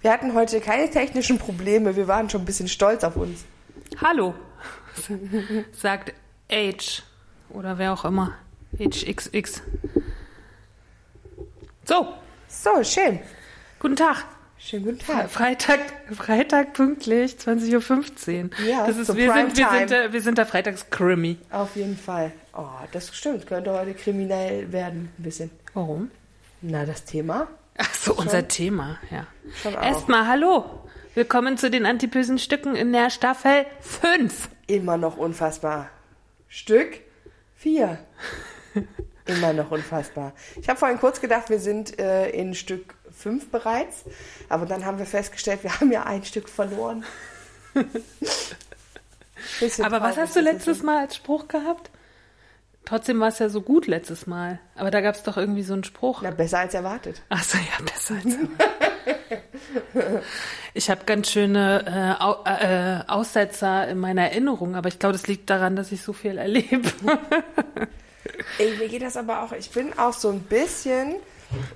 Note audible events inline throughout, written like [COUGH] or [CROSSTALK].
Wir hatten heute keine technischen Probleme, wir waren schon ein bisschen stolz auf uns. Hallo, [LAUGHS] sagt H oder wer auch immer. HXX. So, So, schön. guten Tag. Schönen guten Tag. Freitag, Freitag pünktlich, 20.15 Uhr. Ja, das ist, zur wir, sind, wir, Primetime. sind der, wir sind der Freitagskrimi. Auf jeden Fall. Oh, das stimmt. Könnte heute kriminell werden, ein bisschen. Warum? Na, das Thema? Ach so, unser Thema, ja. Schon. Erstmal hallo. Willkommen zu den antipösen Stücken in der Staffel 5. Immer noch unfassbar. Stück vier. [LAUGHS] Immer noch unfassbar. Ich habe vorhin kurz gedacht, wir sind äh, in Stück fünf bereits, aber dann haben wir festgestellt, wir haben ja ein Stück verloren. [LAUGHS] Aber was hast du letztes Mal als Spruch gehabt? Trotzdem war es ja so gut letztes Mal. Aber da gab es doch irgendwie so einen Spruch. Na, besser als erwartet. Ach so, ja, besser als Ich habe ganz schöne äh, äh, Aussetzer in meiner Erinnerung, aber ich glaube, das liegt daran, dass ich so viel erlebe. Ey, mir geht das aber auch, ich bin auch so ein bisschen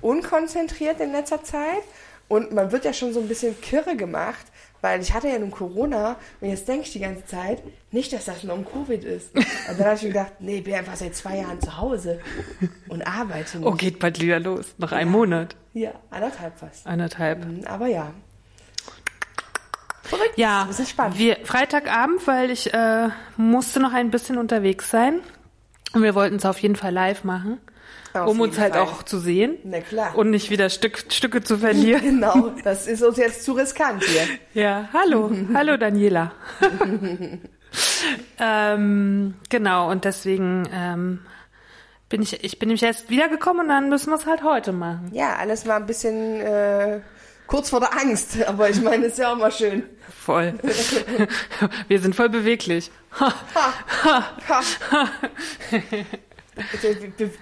unkonzentriert in letzter Zeit und man wird ja schon so ein bisschen kirre gemacht, weil ich hatte ja nun Corona und jetzt denke ich die ganze Zeit, nicht, dass das nur um Covid ist. [LAUGHS] Und dann habe ich mir gedacht, nee, ich bin einfach seit zwei Jahren zu Hause und arbeite nicht. Oh, geht bald wieder los. Noch einen Monat. Ja, anderthalb fast. Anderthalb. Mhm, Aber ja. Ja, Das ist spannend. wir Freitagabend, weil ich äh, musste noch ein bisschen unterwegs sein. Und wir wollten es auf jeden Fall live machen, Auf um uns halt Fall. auch zu sehen. Na klar. Und nicht wieder Stück, Stücke zu verlieren. [LAUGHS] Genau, das ist uns jetzt zu riskant hier. [LAUGHS] Ja, hallo, [LAUGHS] hallo Daniela. ähm, genau, und deswegen ähm, bin ich, ich bin nämlich erst wiedergekommen und dann müssen wir es halt heute machen. Ja, alles mal ein bisschen äh, kurz vor der Angst, aber ich meine, ist ja auch mal schön. Voll. wir sind voll beweglich. Ha.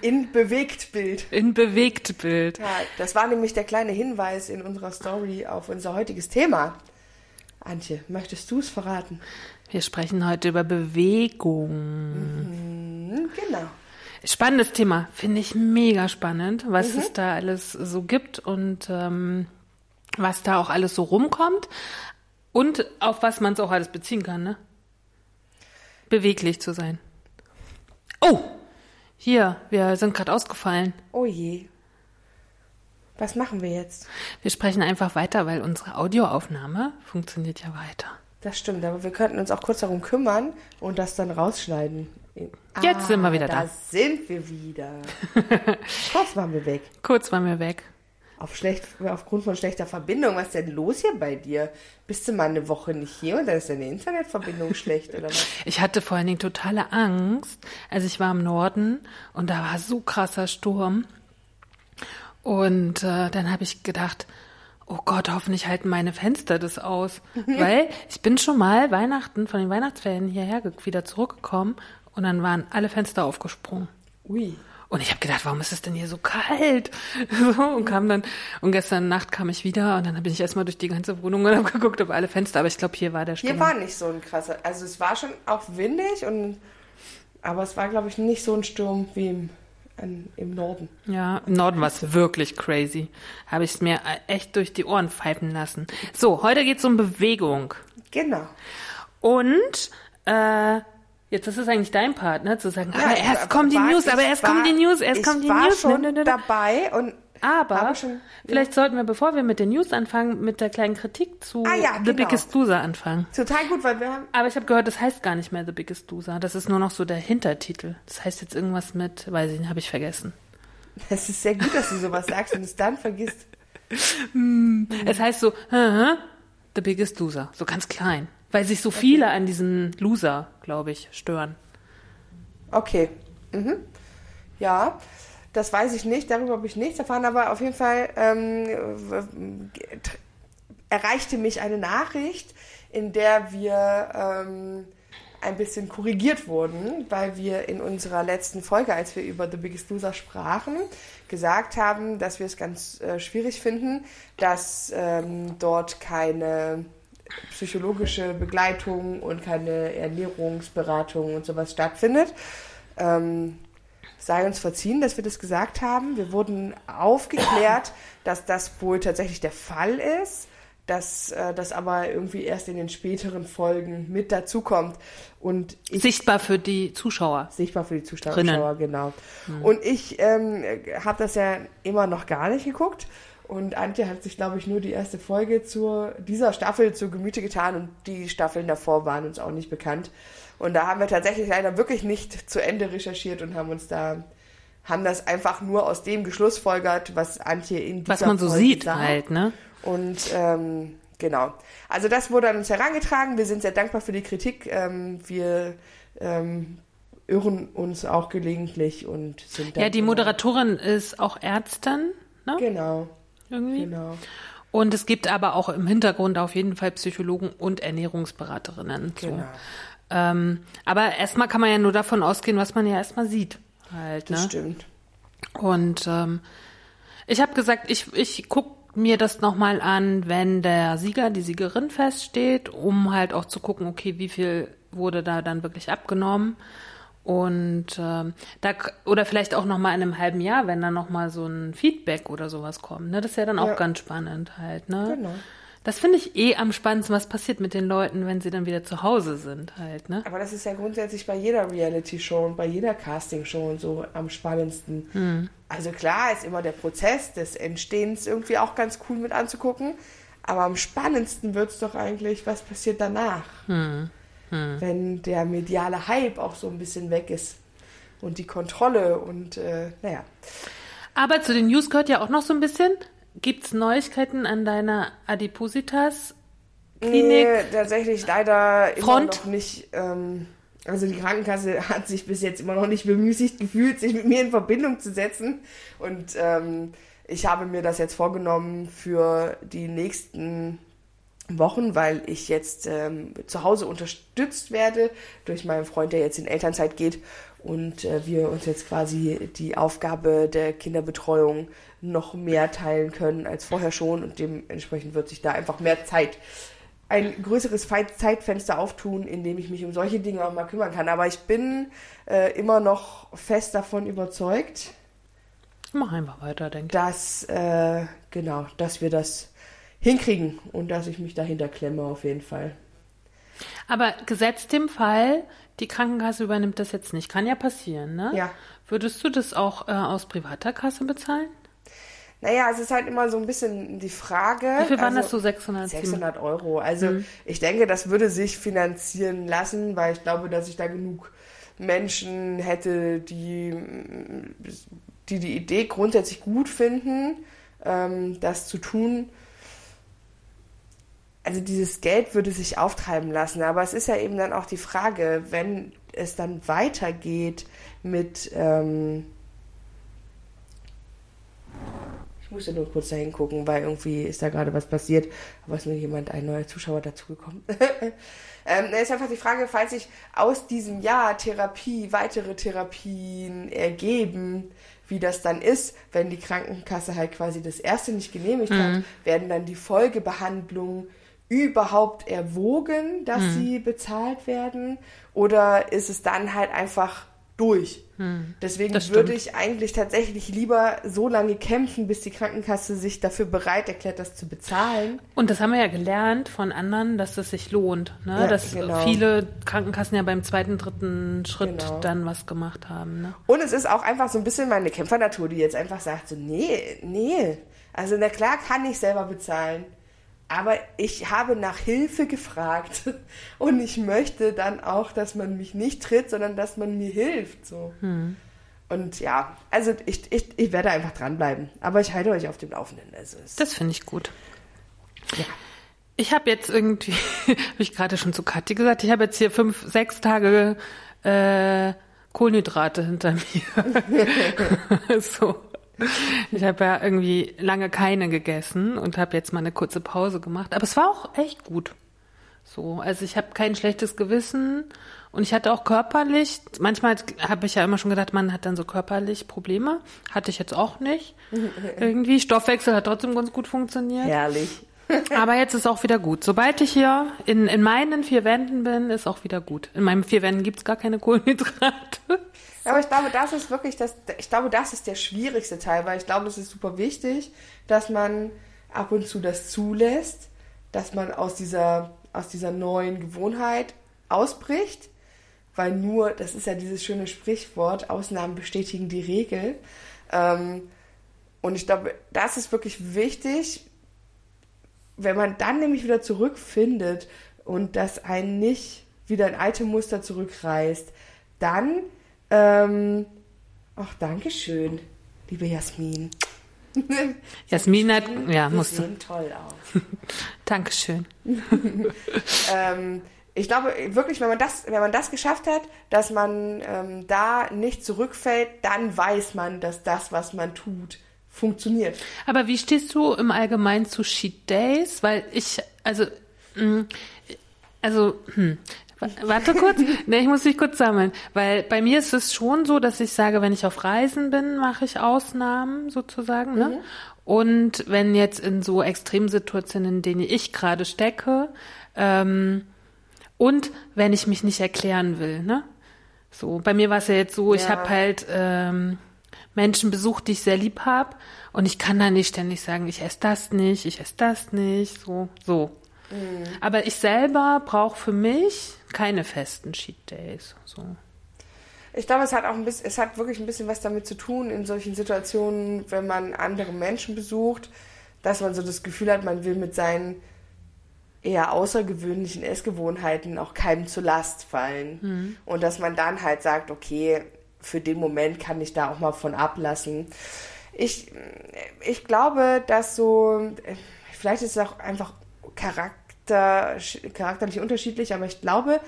In Bewegtbild. In bewegt Bild. Ja, das war nämlich der kleine Hinweis in unserer Story auf unser heutiges Thema. Antje, möchtest du es verraten? Wir sprechen heute über Bewegung. Hm, genau. Spannendes Thema, finde ich mega spannend, was es da alles so gibt und ähm, was da auch alles so rumkommt und auf was man es auch alles beziehen kann, ne? Beweglich zu sein. Oh, hier, wir sind gerade ausgefallen. Oh je. Was machen wir jetzt? Wir sprechen einfach weiter, weil unsere Audioaufnahme funktioniert ja weiter. Das stimmt, aber wir könnten uns auch kurz darum kümmern und das dann rausschneiden. Jetzt sind wir wieder da. Da sind wir wieder. [LAUGHS] Kurz waren wir weg. Kurz waren wir weg. Auf schlecht, aufgrund von schlechter Verbindung. Was ist denn los hier bei dir? Bist du mal eine Woche nicht hier und dann ist deine Internetverbindung schlecht oder was? [LAUGHS] Ich hatte vor allen Dingen totale Angst. Also ich war im Norden und da war so krasser Sturm. Und äh, dann habe ich gedacht, oh Gott, hoffentlich halten meine Fenster das aus. Weil ich bin schon mal Weihnachten, von den Weihnachtsferien hierher wieder zurückgekommen und dann waren alle Fenster aufgesprungen. Ui. Und ich habe gedacht, warum ist es denn hier so kalt? [LAUGHS] So, und kam dann, und gestern Nacht kam ich wieder und dann bin ich erstmal durch die ganze Wohnung und habe [LAUGHS] geguckt, ob alle Fenster, aber ich glaube, hier war der Sturm. Hier war nicht so ein krasser. Also es war schon auch windig und aber es war, glaube ich, nicht so ein Sturm wie im, an, im Norden. Ja, im Norden war es wirklich crazy. Habe ich es mir echt durch die Ohren pfeifen lassen. So, heute geht es um Bewegung. Genau. Und äh, jetzt ist es eigentlich dein Part, ne? Zu sagen, aber Ja, erst aber kommen die war- News, aber ich erst war- kommen die News, erst ich kommen die war News. schon Ne, ne, ne. dabei und Aber schon- vielleicht sollten wir, bevor wir mit den News anfangen, mit der kleinen Kritik zu Ah ja, The genau. Biggest Loser anfangen. total gut, weil wir haben Aber ich habe gehört, das heißt gar nicht mehr The Biggest Loser. Das ist nur noch so der Hintertitel. Das heißt jetzt irgendwas mit, weiß ich nicht, habe ich vergessen. Es ist sehr gut, dass du sowas sagst und es dann vergisst. [LAUGHS] Es heißt so, The Biggest Loser, so ganz klein. Weil sich so viele an diesen Loser, glaube ich, stören. Okay. Mhm. Ja, das weiß ich nicht, darüber habe ich nichts erfahren, aber auf jeden Fall ähm, erreichte mich eine Nachricht, in der wir ähm, ein bisschen korrigiert wurden, weil wir in unserer letzten Folge, als wir über The Biggest Loser sprachen, gesagt haben, dass wir es ganz äh, schwierig finden, dass ähm, dort keine psychologische Begleitung und keine Ernährungsberatung und sowas stattfindet. Ähm, sei uns verziehen, dass wir das gesagt haben. Wir wurden aufgeklärt, [COUGHS] dass das wohl tatsächlich der Fall ist dass äh, das aber irgendwie erst in den späteren Folgen mit dazukommt. Und ich, sichtbar für die Zuschauer. Sichtbar für die Zuschauer, Drinnen. genau. Mhm. Und ich ähm, habe das ja immer noch gar nicht geguckt. Und Antje hat sich, glaube ich, nur die erste Folge zur, dieser Staffel zu Gemüte getan und die Staffeln davor waren uns auch nicht bekannt. Und da haben wir tatsächlich leider wirklich nicht zu Ende recherchiert und haben uns da, haben das einfach nur aus dem geschlussfolgert, was Antje in dieser Was man so Folge sieht sah. halt, ne? Und ähm, genau. Also das wurde an uns herangetragen. Wir sind sehr dankbar für die Kritik. Ähm, wir ähm, irren uns auch gelegentlich und sind Ja, die Moderatorin ist auch Ärztin, ne? Genau. Irgendwie. Genau. Und es gibt aber auch im Hintergrund auf jeden Fall Psychologen und Ernährungsberaterinnen. So. Genau. Ähm, aber erstmal kann man ja nur davon ausgehen, was man ja erstmal sieht. Halt, Das ne? stimmt. Und ähm, ich habe gesagt, ich, ich guck mir das nochmal an, wenn der Sieger, die Siegerin feststeht, um halt auch zu gucken, okay, wie viel wurde da dann wirklich abgenommen. Und ähm, da oder vielleicht auch noch mal in einem halben Jahr, wenn dann noch mal so ein Feedback oder sowas kommt. Ne? Das ist ja dann auch Ja. ganz spannend halt. Ne? Genau. Das finde ich eh am spannendsten, was passiert mit den Leuten, wenn sie dann wieder zu Hause sind halt. Ne? Aber das ist ja grundsätzlich bei jeder Reality-Show und bei jeder Casting-Show und so am spannendsten. Hm. Also klar ist immer der Prozess des Entstehens irgendwie auch ganz cool mit anzugucken. Aber am spannendsten wird es doch eigentlich, was passiert danach. Hm. Wenn der mediale Hype auch so ein bisschen weg ist. Und die Kontrolle und äh, naja. Aber zu den News gehört ja auch noch so ein bisschen. Gibt's Neuigkeiten an deiner Adipositas Klinik? Nee, tatsächlich leider immer Front? noch nicht. Ähm, also die Krankenkasse [LAUGHS] hat sich bis jetzt immer noch nicht bemüßigt gefühlt, sich mit mir in Verbindung zu setzen. Und ähm, ich habe mir das jetzt vorgenommen für die nächsten Wochen, weil ich jetzt ähm, zu Hause unterstützt werde durch meinen Freund, der jetzt in Elternzeit geht und äh, wir uns jetzt quasi die Aufgabe der Kinderbetreuung noch mehr teilen können als vorher schon und dementsprechend wird sich da einfach mehr Zeit, ein größeres Zeitfenster auftun, in dem ich mich um solche Dinge auch mal kümmern kann. Aber ich bin äh, immer noch fest davon überzeugt, Mach einfach weiter, denke ich. dass äh, genau, dass wir das hinkriegen und dass ich mich dahinter klemme auf jeden Fall. Aber gesetzt dem Fall, die Krankenkasse übernimmt das jetzt nicht. Kann ja passieren, ne? Ja. Würdest du das auch äh, aus privater Kasse bezahlen? Naja, es ist halt immer so ein bisschen die Frage. Wie viel waren also, das so 600? 600 Euro. Also Mhm. ich denke, das würde sich finanzieren lassen, weil ich glaube, dass ich da genug Menschen hätte, die die, die Idee grundsätzlich gut finden, ähm, das zu tun. Also dieses Geld würde sich auftreiben lassen, aber es ist ja eben dann auch die Frage, wenn es dann weitergeht mit ähm, ich musste nur kurz dahin gucken, weil irgendwie ist da gerade was passiert, aber es ist nur jemand, ein neuer Zuschauer dazugekommen. [LAUGHS] ähm, ist einfach die Frage, falls sich aus diesem Jahr Therapie, weitere Therapien ergeben, wie das dann ist, wenn die Krankenkasse halt quasi das erste nicht genehmigt hat, werden dann die Folgebehandlungen überhaupt erwogen, dass sie bezahlt werden? Oder ist es dann halt einfach durch? Deswegen das würde ich eigentlich tatsächlich lieber so lange kämpfen, bis die Krankenkasse sich dafür bereit erklärt, das zu bezahlen. Und das haben wir ja gelernt von anderen, dass es sich lohnt. Ne? Ja, dass genau. viele Krankenkassen ja beim zweiten, dritten Schritt Genau. dann was gemacht haben. Ne? Und es ist auch einfach so ein bisschen meine Kämpfernatur, die jetzt einfach sagt, so, nee, nee. Also na klar kann ich selber bezahlen. Aber ich habe nach Hilfe gefragt [LAUGHS] und ich möchte dann auch, dass man mich nicht tritt, sondern dass man mir hilft. So. Und ja, also ich, ich, ich werde einfach dranbleiben. Aber ich halte euch auf dem Laufenden. Also Das finde ich gut. ja. Ich habe jetzt irgendwie, [LAUGHS] habe ich gerade schon zu Kathi gesagt, ich habe jetzt hier fünf, sechs Tage äh, Kohlenhydrate hinter mir. [LAUGHS] so. [LAUGHS] Ich habe ja irgendwie lange keine gegessen und habe jetzt mal eine kurze Pause gemacht. Aber es war auch echt gut. So, also ich habe kein schlechtes Gewissen und ich hatte auch körperlich, manchmal habe ich ja immer schon gedacht, man hat dann so körperlich Probleme. Hatte ich jetzt auch nicht. [LAUGHS] Irgendwie, Stoffwechsel hat trotzdem ganz gut funktioniert. Herrlich. [LAUGHS] Aber jetzt ist auch wieder gut. Sobald ich hier in, in meinen vier Wänden bin, ist auch wieder gut. In meinen vier Wänden gibt's gar keine Kohlenhydrate. Aber ich glaube, das ist wirklich das, ich glaube, das ist der schwierigste Teil, weil ich glaube, es ist super wichtig, dass man ab und zu das zulässt, dass man aus dieser, aus dieser neuen Gewohnheit ausbricht, weil nur, das ist ja dieses schöne Sprichwort, Ausnahmen bestätigen die Regel. Ähm, und ich glaube, das ist wirklich wichtig, wenn man dann nämlich wieder zurückfindet und das einen nicht wieder in alte Muster zurückreißt, dann, ähm, ach, Dankeschön, liebe Jasmin. [LAUGHS] Jasmin hat, ja, musste. sehen toll aus. [LAUGHS] Dankeschön. [LAUGHS] ähm, ich glaube wirklich, wenn man das, wenn man das geschafft hat, dass man ähm, da nicht zurückfällt, dann weiß man, dass das, was man tut, funktioniert. Aber wie stehst du im Allgemeinen zu Cheat Days? Weil ich, also, mh, also, hm, [LAUGHS] warte kurz, ne, ich muss mich kurz sammeln, weil bei mir ist es schon so, dass ich sage, wenn ich auf Reisen bin, mache ich Ausnahmen sozusagen, ne? Und wenn jetzt in so Extremsituationen, in denen ich gerade stecke, ähm, und wenn ich mich nicht erklären will, ne? So, bei mir war es ja jetzt so, ich Ja. habe halt ähm, Menschen besucht, die ich sehr lieb habe, und ich kann da nicht ständig sagen, ich esse das nicht, ich esse das nicht, so, so. Aber ich selber brauche für mich keine festen Cheat Days. So. Ich glaube, es hat auch ein bisschen, es hat wirklich ein bisschen was damit zu tun in solchen Situationen, wenn man andere Menschen besucht, dass man so das Gefühl hat, man will mit seinen eher außergewöhnlichen Essgewohnheiten auch keinem zur Last fallen. Und dass man dann halt sagt, okay, für den Moment kann ich da auch mal von ablassen. Ich, ich glaube, dass so, vielleicht ist es auch einfach Charakter, charakterlich unterschiedlich, aber ich glaube,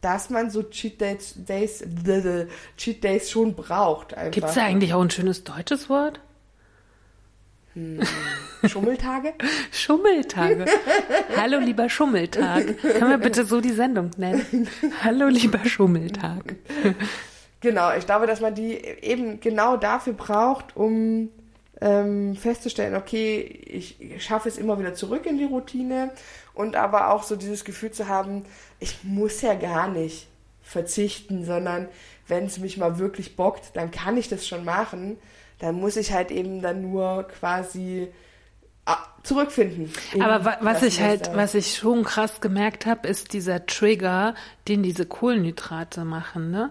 dass man so Cheat Days, Days, [LAUGHS] Cheat Days schon braucht. Gibt es da eigentlich auch ein schönes deutsches Wort? Schummeltage? [LAUGHS] Schummeltage. Hallo lieber Schummeltag. Können wir bitte so die Sendung nennen? Hallo lieber Schummeltag. Genau, ich glaube, dass man die eben genau dafür braucht, um ähm, festzustellen, okay, ich schaffe es immer wieder zurück in die Routine und aber auch so dieses Gefühl zu haben, ich muss ja gar nicht verzichten, sondern wenn es mich mal wirklich bockt, dann kann ich das schon machen. Dann muss ich halt eben dann nur quasi ah, zurückfinden. in Aber wa was ich halt, was ich schon krass gemerkt habe, ist dieser Trigger, den diese Kohlenhydrate machen, ne?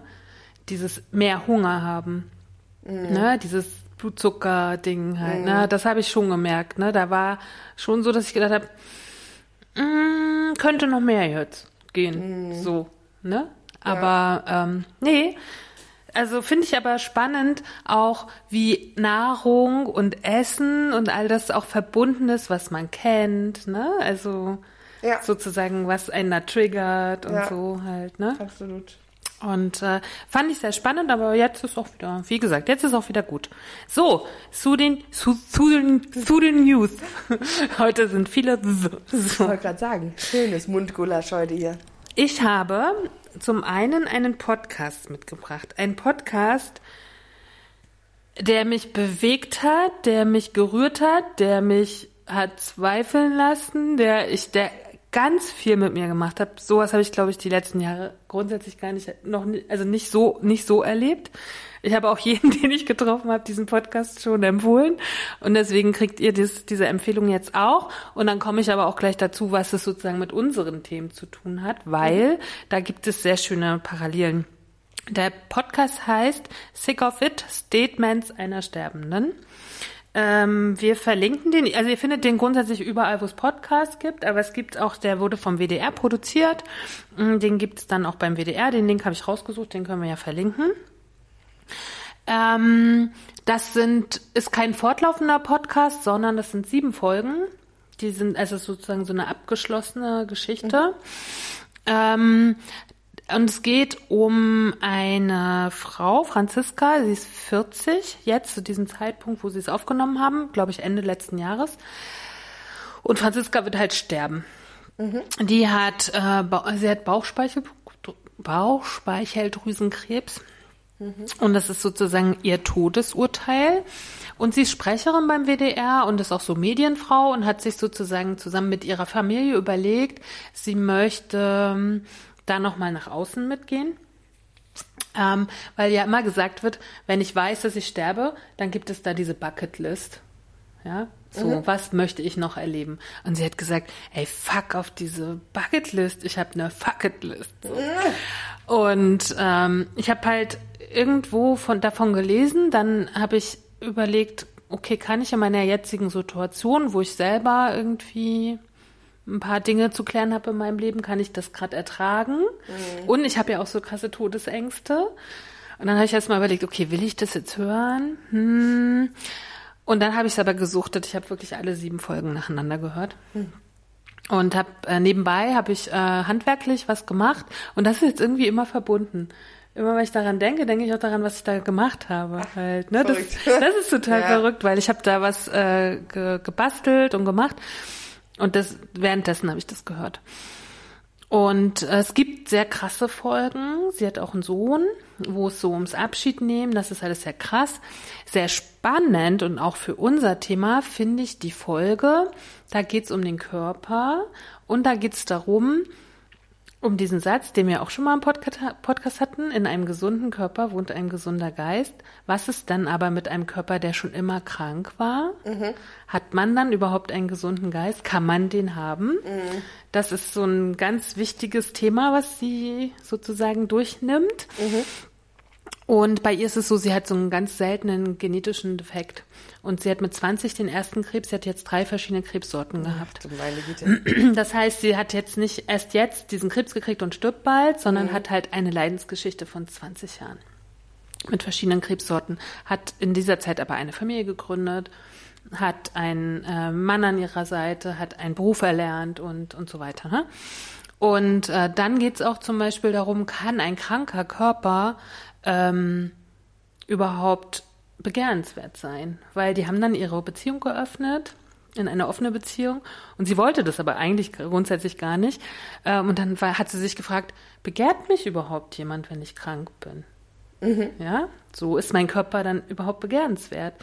Dieses mehr Hunger haben. Ne? Dieses Blutzucker-Ding halt, ne? Das habe ich schon gemerkt, ne? Da war schon so, dass ich gedacht habe, mm, könnte noch mehr jetzt gehen. So, ne? Aber ähm, nee. Also finde ich aber spannend auch, wie Nahrung und Essen und all das auch verbunden ist, was man kennt, ne? Also Ja. sozusagen, was einen da triggert und Ja. so halt, ne? Absolut. Und äh, fand ich sehr spannend, aber jetzt ist auch wieder, wie gesagt, jetzt ist auch wieder gut. So, zu den, zu, zu den, zu den News. [LAUGHS] Heute sind viele. Ich So. wollte gerade sagen, schönes Mundgulasch heute hier. Ich habe zum einen einen Podcast mitgebracht. Ein Podcast, der mich bewegt hat, der mich gerührt hat, der mich hat zweifeln lassen, der ich, der ganz viel mit mir gemacht hat. Sowas habe ich, glaube ich, die letzten Jahre grundsätzlich gar nicht, noch nicht, also nicht so, nicht so erlebt. Ich habe auch [LAUGHS] jeden, den ich getroffen habe, diesen Podcast schon empfohlen. Und deswegen kriegt ihr dies, diese Empfehlung jetzt auch. Und dann komme ich aber auch gleich dazu, was es sozusagen mit unseren Themen zu tun hat, weil da gibt es sehr schöne Parallelen. Der Podcast heißt Sick of It, Statements einer Sterbenden. Ähm, wir verlinken den, also ihr findet den grundsätzlich überall, wo es Podcasts gibt, aber es gibt auch, der wurde vom WDR produziert. Mm, Den gibt es dann auch beim WDR, den Link habe ich rausgesucht, den können wir ja verlinken. Ähm, das sind, ist kein fortlaufender Podcast, sondern das sind sieben Folgen. Die sind, also sozusagen so eine abgeschlossene Geschichte. Ähm, Und es geht um eine Frau, Franziska, sie ist 40, jetzt zu diesem Zeitpunkt, wo sie es aufgenommen haben, glaube ich Ende letzten Jahres. Und Franziska wird halt sterben. Mhm. Die hat, äh, sie hat Bauchspeichel, Bauchspeicheldrüsenkrebs. Mhm. Und das ist sozusagen ihr Todesurteil. Und sie ist Sprecherin beim WDR und ist auch so Medienfrau und hat sich sozusagen zusammen mit ihrer Familie überlegt, sie möchte da nochmal nach außen mitgehen. Ähm, weil ja immer gesagt wird, wenn ich weiß, dass ich sterbe, dann gibt es da diese Bucketlist. Ja, so, mhm. was möchte ich noch erleben? Und sie hat gesagt, ey, fuck auf diese Bucketlist, ich habe eine Fucketlist. So. Mhm. Und ähm, ich habe halt irgendwo von davon gelesen, dann habe ich überlegt, okay, kann ich in meiner jetzigen Situation, wo ich selber irgendwie ein paar Dinge zu klären habe in meinem Leben, kann ich das gerade ertragen? Mhm. Und ich habe ja auch so krasse Todesängste. Und dann habe ich erst mal überlegt, okay, will ich das jetzt hören? Hm. Und dann habe ich es aber gesuchtet. Ich habe wirklich alle sieben Folgen nacheinander gehört. Mhm. Und habe äh, nebenbei habe ich äh, handwerklich was gemacht und das ist jetzt irgendwie immer verbunden immer wenn ich daran denke, denke ich auch daran, was ich da gemacht habe. Halt, ne? das, das ist total [LAUGHS] ja. verrückt, weil ich habe da was äh, ge gebastelt und gemacht und das währenddessen habe ich das gehört. Und äh, es gibt sehr krasse Folgen. Sie hat auch einen Sohn, wo es so ums Abschied nehmen. Das ist alles sehr krass. Sehr spannend und auch für unser Thema finde ich die Folge. Da geht es um den Körper und da geht es darum, um diesen Satz, den wir auch schon mal im Podcast hatten, in einem gesunden Körper wohnt ein gesunder Geist. Was ist dann aber mit einem Körper, der schon immer krank war? Mhm. Hat man dann überhaupt einen gesunden Geist? Kann man den haben? Mhm. Das ist so ein ganz wichtiges Thema, was sie sozusagen durchnimmt. Mhm. Und bei ihr ist es so, sie hat so einen ganz seltenen genetischen Defekt. Und sie hat mit 20 den ersten Krebs, sie hat jetzt drei verschiedene Krebssorten gehabt. Das heißt, sie hat jetzt nicht erst jetzt diesen Krebs gekriegt und stirbt bald, sondern mhm. hat halt eine Leidensgeschichte von 20 Jahren. Mit verschiedenen Krebssorten. Hat in dieser Zeit aber eine Familie gegründet, hat einen äh, Mann an ihrer Seite, hat einen Beruf erlernt und, und so weiter. Ne? Und äh, dann geht es auch zum Beispiel darum, kann ein kranker Körper ähm, überhaupt begehrenswert sein, weil die haben dann ihre Beziehung geöffnet in eine offene Beziehung und sie wollte das aber eigentlich grundsätzlich gar nicht ähm, und dann war, hat sie sich gefragt, begehrt mich überhaupt jemand, wenn ich krank bin? Mhm. Ja, so ist mein Körper dann überhaupt begehrenswert.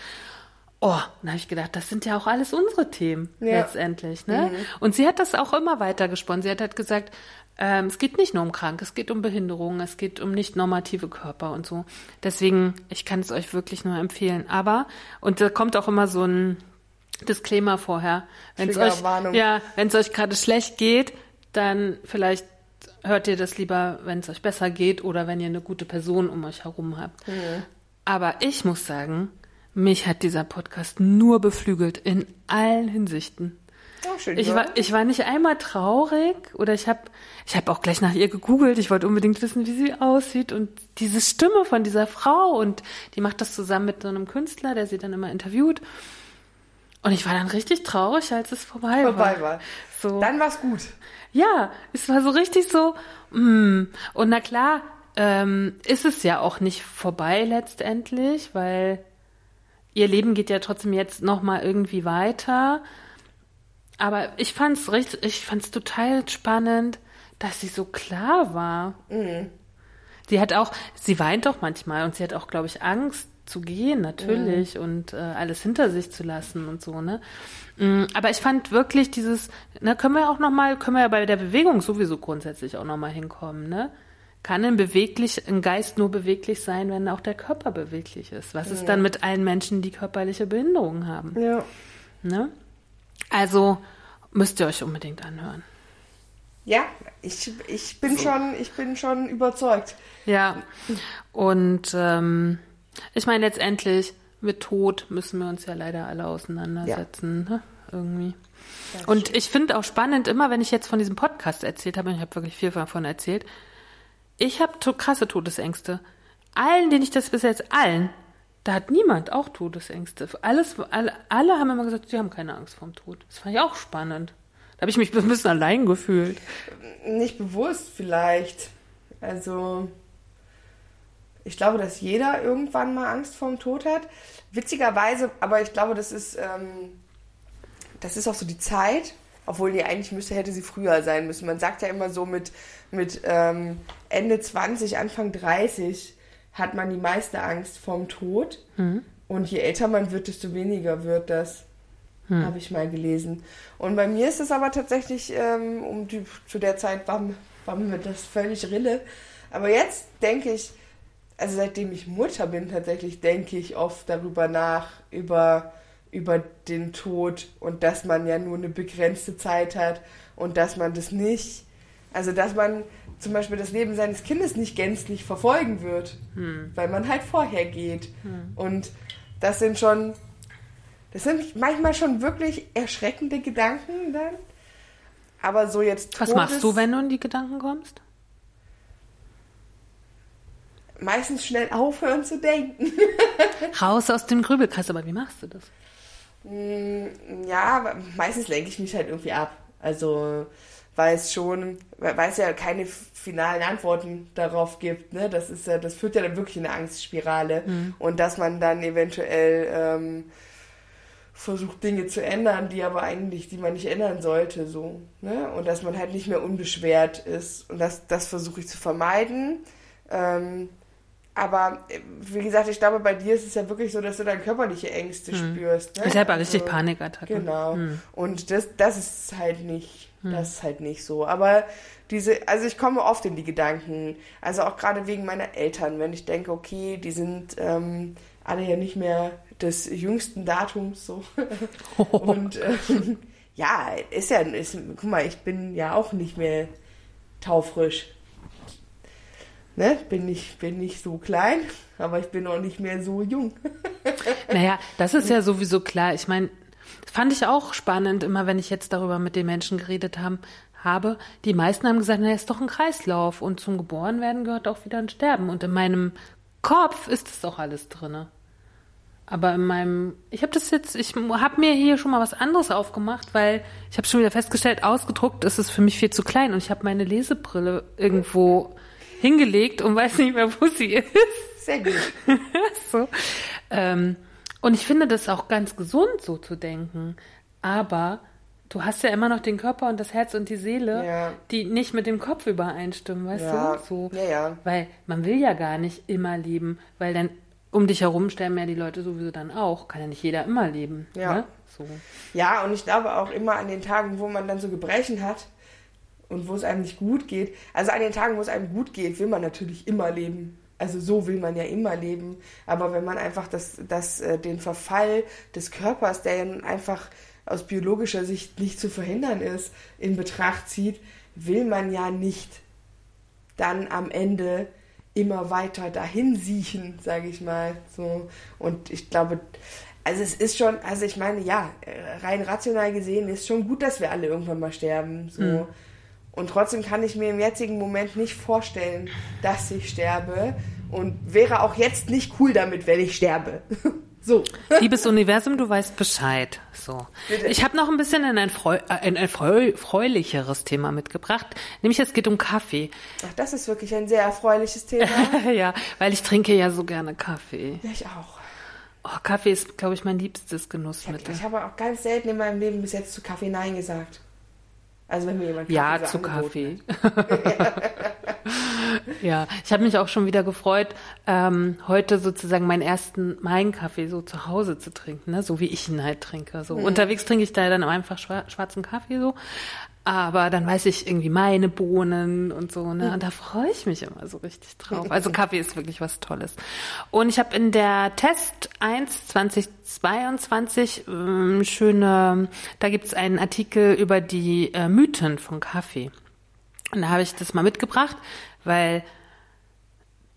Oh, dann habe ich gedacht, das sind ja auch alles unsere Themen ja. letztendlich. Ne? Mhm. Und sie hat das auch immer weiter gesponnen. Sie hat halt gesagt, ähm, es geht nicht nur um krank, es geht um Behinderungen, es geht um nicht normative Körper und so. Deswegen, ich kann es euch wirklich nur empfehlen. Aber, und da kommt auch immer so ein Disclaimer vorher. Wenn es euch, ja, wenn es euch gerade schlecht geht, dann vielleicht hört ihr das lieber, wenn es euch besser geht oder wenn ihr eine gute Person um euch herum habt. Mhm. Aber ich muss sagen, mich hat dieser Podcast nur beflügelt in allen Hinsichten. Oh, schön, ich, war, ich war nicht einmal traurig oder ich habe ich hab auch gleich nach ihr gegoogelt. Ich wollte unbedingt wissen, wie sie aussieht und diese Stimme von dieser Frau und die macht das zusammen mit so einem Künstler, der sie dann immer interviewt. Und ich war dann richtig traurig, als es vorbei, vorbei war. war. So. Dann war es gut. Ja, es war so richtig so. Mm. Und na klar, ähm, ist es ja auch nicht vorbei letztendlich, weil ihr Leben geht ja trotzdem jetzt noch mal irgendwie weiter. Aber ich fand's richtig, ich fand's total spannend, dass sie so klar war. Mhm. Sie hat auch, sie weint auch manchmal und sie hat auch, glaube ich, Angst zu gehen, natürlich, mhm. und äh, alles hinter sich zu lassen und so, ne? Mhm, aber ich fand wirklich dieses, ne, können wir auch noch mal, können wir ja bei der Bewegung sowieso grundsätzlich auch noch mal hinkommen, ne? Kann ein beweglich, ein Geist nur beweglich sein, wenn auch der Körper beweglich ist? Was ist dann mit allen Menschen, die körperliche Behinderungen haben? Ja. Ne? Also müsst ihr euch unbedingt anhören. Ja, ich, ich, bin, so. schon, ich bin schon überzeugt. Ja, und ähm, ich meine, letztendlich mit Tod müssen wir uns ja leider alle auseinandersetzen, ja. ne? irgendwie. und ich finde auch spannend, immer wenn ich jetzt von diesem Podcast erzählt habe, ich habe wirklich viel davon erzählt, ich habe krasse Todesängste. Allen, denen ich das bis jetzt, allen, da hat niemand auch Todesängste. Alles, alle, alle haben immer gesagt, sie haben keine Angst vorm Tod. Das fand ich auch spannend. Da habe ich mich [LAUGHS] ein bisschen allein gefühlt. Nicht bewusst vielleicht. Also, ich glaube, dass jeder irgendwann mal Angst vorm Tod hat. Witzigerweise, aber ich glaube, das ist, ähm, das ist auch so die Zeit, obwohl die eigentlich müsste, hätte sie früher sein müssen. Man sagt ja immer so mit, mit ähm, Ende 20, Anfang 30 hat man die meiste Angst vorm Tod. Mhm. Und je älter man wird, desto weniger wird das. Hm. Habe ich mal gelesen. Und bei mir ist es aber tatsächlich, ähm, um die, zu der Zeit war, war mir das völlig Rille. Aber jetzt denke ich, also seitdem ich Mutter bin, tatsächlich denke ich oft darüber nach, über, über den Tod und dass man ja nur eine begrenzte Zeit hat und dass man das nicht, also dass man zum Beispiel das Leben seines Kindes nicht gänzlich verfolgen wird, Hm. weil man halt vorher geht. Und das sind schon, das sind manchmal schon wirklich erschreckende Gedanken dann. Aber so jetzt Was Todes- machst du, wenn du in die Gedanken kommst? Meistens schnell aufhören zu denken. [LAUGHS] Raus aus dem Grübelkreis, aber wie machst du das? Mm, Ja, meistens lenke ich mich halt irgendwie ab. Also, weil es schon, weil es ja keine finalen Antworten darauf gibt, ne? Das ist ja, das führt ja dann wirklich in eine Angstspirale. Und dass man dann eventuell ähm, versucht, Dinge zu ändern, die aber eigentlich, die man nicht ändern sollte, so, ne? Und dass man halt nicht mehr unbeschwert ist. Und das, das versuche ich zu vermeiden. Ähm, aber wie gesagt, ich glaube, bei dir ist es ja wirklich so, dass du dann körperliche Ängste spürst. Ne? Ich habe richtig Also- Panikattacken. Genau. Und das, das ist halt nicht, das ist halt nicht so. Aber diese, also ich komme oft in die Gedanken, also auch gerade wegen meiner Eltern, wenn ich denke, okay, die sind ähm, alle ja nicht mehr des jüngsten Datums so. [LAUGHS] Und ähm, ja, ist ja, ist, guck mal, ich bin ja auch nicht mehr taufrisch. Ne? Bin nicht, bin nicht so klein, aber ich bin auch nicht mehr so jung. [LAUGHS] Naja, das ist ja sowieso klar. Ich meine, fand ich auch spannend, immer wenn ich jetzt darüber mit den Menschen geredet haben, habe. Die meisten haben gesagt, na, ist doch ein Kreislauf und zum Geborenwerden gehört auch wieder ein Sterben. Und in meinem Kopf ist das doch alles drinne. Aber in meinem, ich habe das jetzt, ich habe mir hier schon mal was anderes aufgemacht, weil ich habe schon wieder festgestellt, ausgedruckt ist es für mich viel zu klein und ich habe meine Lesebrille irgendwo hingelegt und weiß nicht mehr, wo sie ist. Sehr gut. [LAUGHS] so. Ähm, und ich finde das auch ganz gesund, so zu denken. Aber du hast ja immer noch den Körper und das Herz und die Seele, Ja. die nicht mit dem Kopf übereinstimmen, weißt Ja. du? So. Ja, ja. Weil man will ja gar nicht immer leben, weil dann um dich herum sterben ja die Leute sowieso dann auch. Kann ja nicht jeder immer leben. Ja. Ne? So. Ja, und ich glaube auch immer an den Tagen, wo man dann so Gebrechen hat und wo es einem nicht gut geht. Also an den Tagen, wo es einem gut geht, will man natürlich immer leben. Also so will man ja immer leben. Aber wenn man einfach das, das, äh, den Verfall des Körpers, der ja einfach aus biologischer Sicht nicht zu verhindern ist, in Betracht zieht, will man ja nicht dann am Ende immer weiter dahin siechen, sage ich mal. So. Und ich glaube, also es ist schon, also ich meine, ja, rein rational gesehen ist schon gut, dass wir alle irgendwann mal sterben. So. Und trotzdem kann ich mir im jetzigen Moment nicht vorstellen, dass ich sterbe. Und wäre auch jetzt nicht cool damit, wenn ich sterbe. [LAUGHS] so. Liebes Universum, du weißt Bescheid. So. Bitte. Ich habe noch ein bisschen in ein, freu äh, in ein freu freulicheres Thema mitgebracht, nämlich es geht um Kaffee. Ach, das ist wirklich ein sehr erfreuliches Thema. [LAUGHS] ja, weil ich trinke ja so gerne Kaffee. ja, ich auch. Oh, Kaffee ist, glaube ich, mein liebstes Genussmittel. Ich habe auch ganz selten in meinem Leben bis jetzt zu Kaffee Nein gesagt. Also wenn mir jemand Kaffee Ja, so zu Kaffee. [LAUGHS] ja, ich habe mich auch schon wieder gefreut, ähm, heute sozusagen meinen ersten meinen Kaffee so zu Hause zu trinken, ne? so wie ich ihn halt trinke. So unterwegs trinke ich da dann einfach schwa schwarzen Kaffee so, aber dann weiß ich irgendwie meine Bohnen und so, ne? Und da freue ich mich immer so richtig drauf. [LAUGHS] Also Kaffee ist wirklich was Tolles. Und ich habe in der Test 1 2022 ähm, schöne, da gibt's einen Artikel über die äh, Mythen von Kaffee. Und da habe ich das mal mitgebracht, weil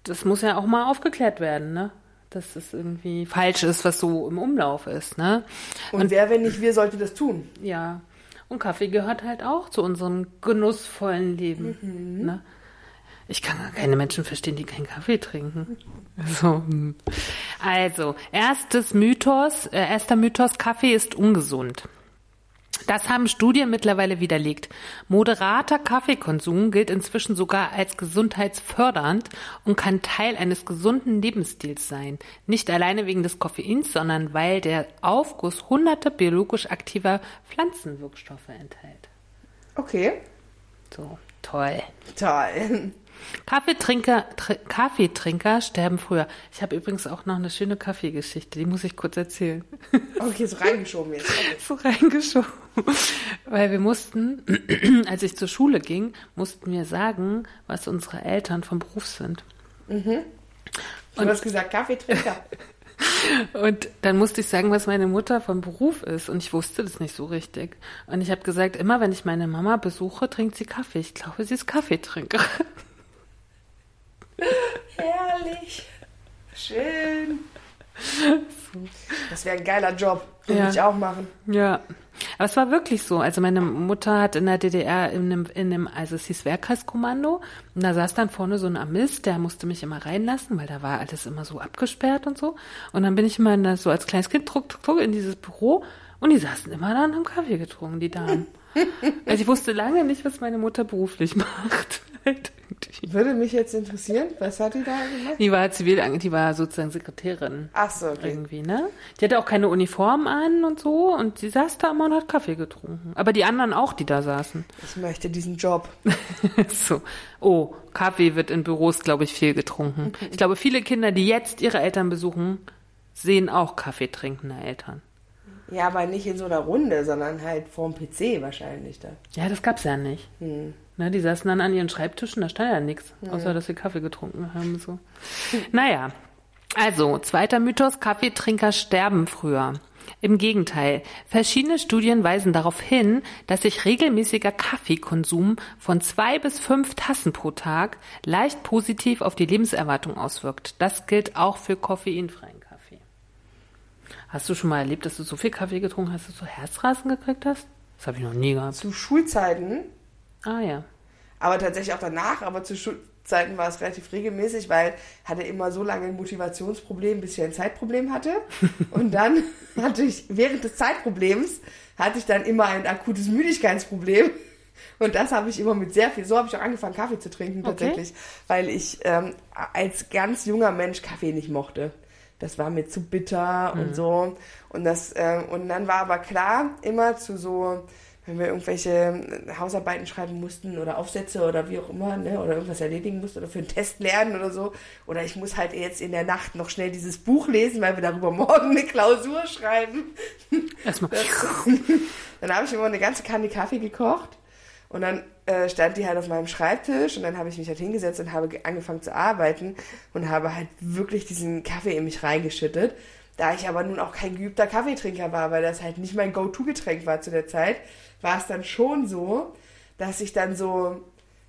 das muss ja auch mal aufgeklärt werden, ne? Dass es irgendwie falsch ist, was so im Umlauf ist, ne? Und, wer, wenn nicht wir, sollte das tun? Ja. Und Kaffee gehört halt auch zu unserem genussvollen Leben. Ne? Ich kann gar keine Menschen verstehen, die keinen Kaffee trinken. [LAUGHS] So. hm. Also, erstes Mythos, äh, erster Mythos, Kaffee ist ungesund. Das haben Studien mittlerweile widerlegt. Moderater Kaffeekonsum gilt inzwischen sogar als gesundheitsfördernd und kann Teil eines gesunden Lebensstils sein. Nicht alleine wegen des Koffeins, sondern weil der Aufguss hunderte biologisch aktiver Pflanzenwirkstoffe enthält. Okay. So, toll. Toll. Kaffeetrinker, Tr Kaffeetrinker sterben früher. Ich habe übrigens auch noch eine schöne Kaffeegeschichte, die muss ich kurz erzählen. [LAUGHS] Okay, so reingeschoben jetzt. [LAUGHS] So reingeschoben. Weil wir mussten, [CLEARS THROAT] als ich zur Schule ging, mussten wir sagen, was unsere Eltern vom Beruf sind. Du hast gesagt, Kaffeetrinker. [LAUGHS] Und dann musste ich sagen, was meine Mutter vom Beruf ist. Und ich wusste das nicht so richtig. Und ich habe gesagt, immer wenn ich meine Mama besuche, trinkt sie Kaffee. Ich glaube, sie ist Kaffeetrinkerin. Herrlich. Schön. Das wäre ein geiler Job. Den Ja. würde ich auch machen. Ja. Aber es war wirklich so. Also meine Mutter hat in der DDR in einem, in einem also es hieß Wehrkreiskommando und da saß dann vorne so ein Amist, der musste mich immer reinlassen, weil da war alles immer so abgesperrt und so. Und dann bin ich immer in das, so als kleines Kind druck, druck, druck in dieses Büro und die saßen immer da und haben Kaffee getrunken, die Damen. [LAUGHS] also ich wusste lange nicht, was meine Mutter beruflich macht. [LAUGHS] Würde mich jetzt interessieren, was hat die da gemacht? die war zivil, die war sozusagen Sekretärin. Ach so, okay. irgendwie, ne? Die hatte auch keine Uniform an und so und sie saß da immer und hat Kaffee getrunken. Aber die anderen auch, die da saßen. Ich möchte diesen Job. [LAUGHS] so. Oh, Kaffee wird in Büros, glaube ich, viel getrunken. Ich glaube, viele Kinder, die jetzt ihre Eltern besuchen, sehen auch Kaffee trinkende Eltern. Ja, aber nicht in so einer Runde, sondern halt vorm PC wahrscheinlich da. Ja, das gab's ja nicht. Ne, die saßen dann an ihren Schreibtischen, da stand ja nichts, außer dass sie Kaffee getrunken haben. So. [LAUGHS] Naja, also, zweiter Mythos, Kaffeetrinker sterben früher. Im Gegenteil, verschiedene Studien weisen darauf hin, dass sich regelmäßiger Kaffeekonsum von zwei bis fünf Tassen pro Tag leicht positiv auf die Lebenserwartung auswirkt. Das gilt auch für koffeinfreien Kaffee. Hast du schon mal erlebt, dass du so viel Kaffee getrunken hast, dass du Herzrasen gekriegt hast? Das habe ich noch nie gehabt. Zu Schulzeiten, Ah ja. aber tatsächlich auch danach, aber zu Schulzeiten war es relativ regelmäßig, weil ich hatte immer so lange ein Motivationsproblem, bis ich ein Zeitproblem hatte. [LAUGHS] Und dann hatte ich, während des Zeitproblems, hatte ich dann immer ein akutes Müdigkeitsproblem. Und das habe ich immer mit sehr viel, so habe ich auch angefangen, Kaffee zu trinken Okay. tatsächlich, weil ich ähm, als ganz junger Mensch Kaffee nicht mochte. Das war mir zu bitter und so. Und das, ähm, und dann war aber klar, immer zu so, wenn wir irgendwelche Hausarbeiten schreiben mussten oder Aufsätze oder wie auch immer, ne, oder irgendwas erledigen mussten oder für einen Test lernen oder so. Oder ich muss halt jetzt in der Nacht noch schnell dieses Buch lesen, weil wir darüber [LAUGHS] morgen eine Klausur schreiben. Erstmal. [LAUGHS] [LAUGHS] Dann habe ich immer eine ganze Kanne Kaffee gekocht und dann äh, stand die halt auf meinem Schreibtisch und dann habe ich mich halt hingesetzt und habe ge- angefangen zu arbeiten und habe halt wirklich diesen Kaffee in mich reingeschüttet. Da ich aber nun auch kein geübter Kaffeetrinker war, weil das halt nicht mein Go-To-Getränk war zu der Zeit, war es dann schon so, dass ich dann so,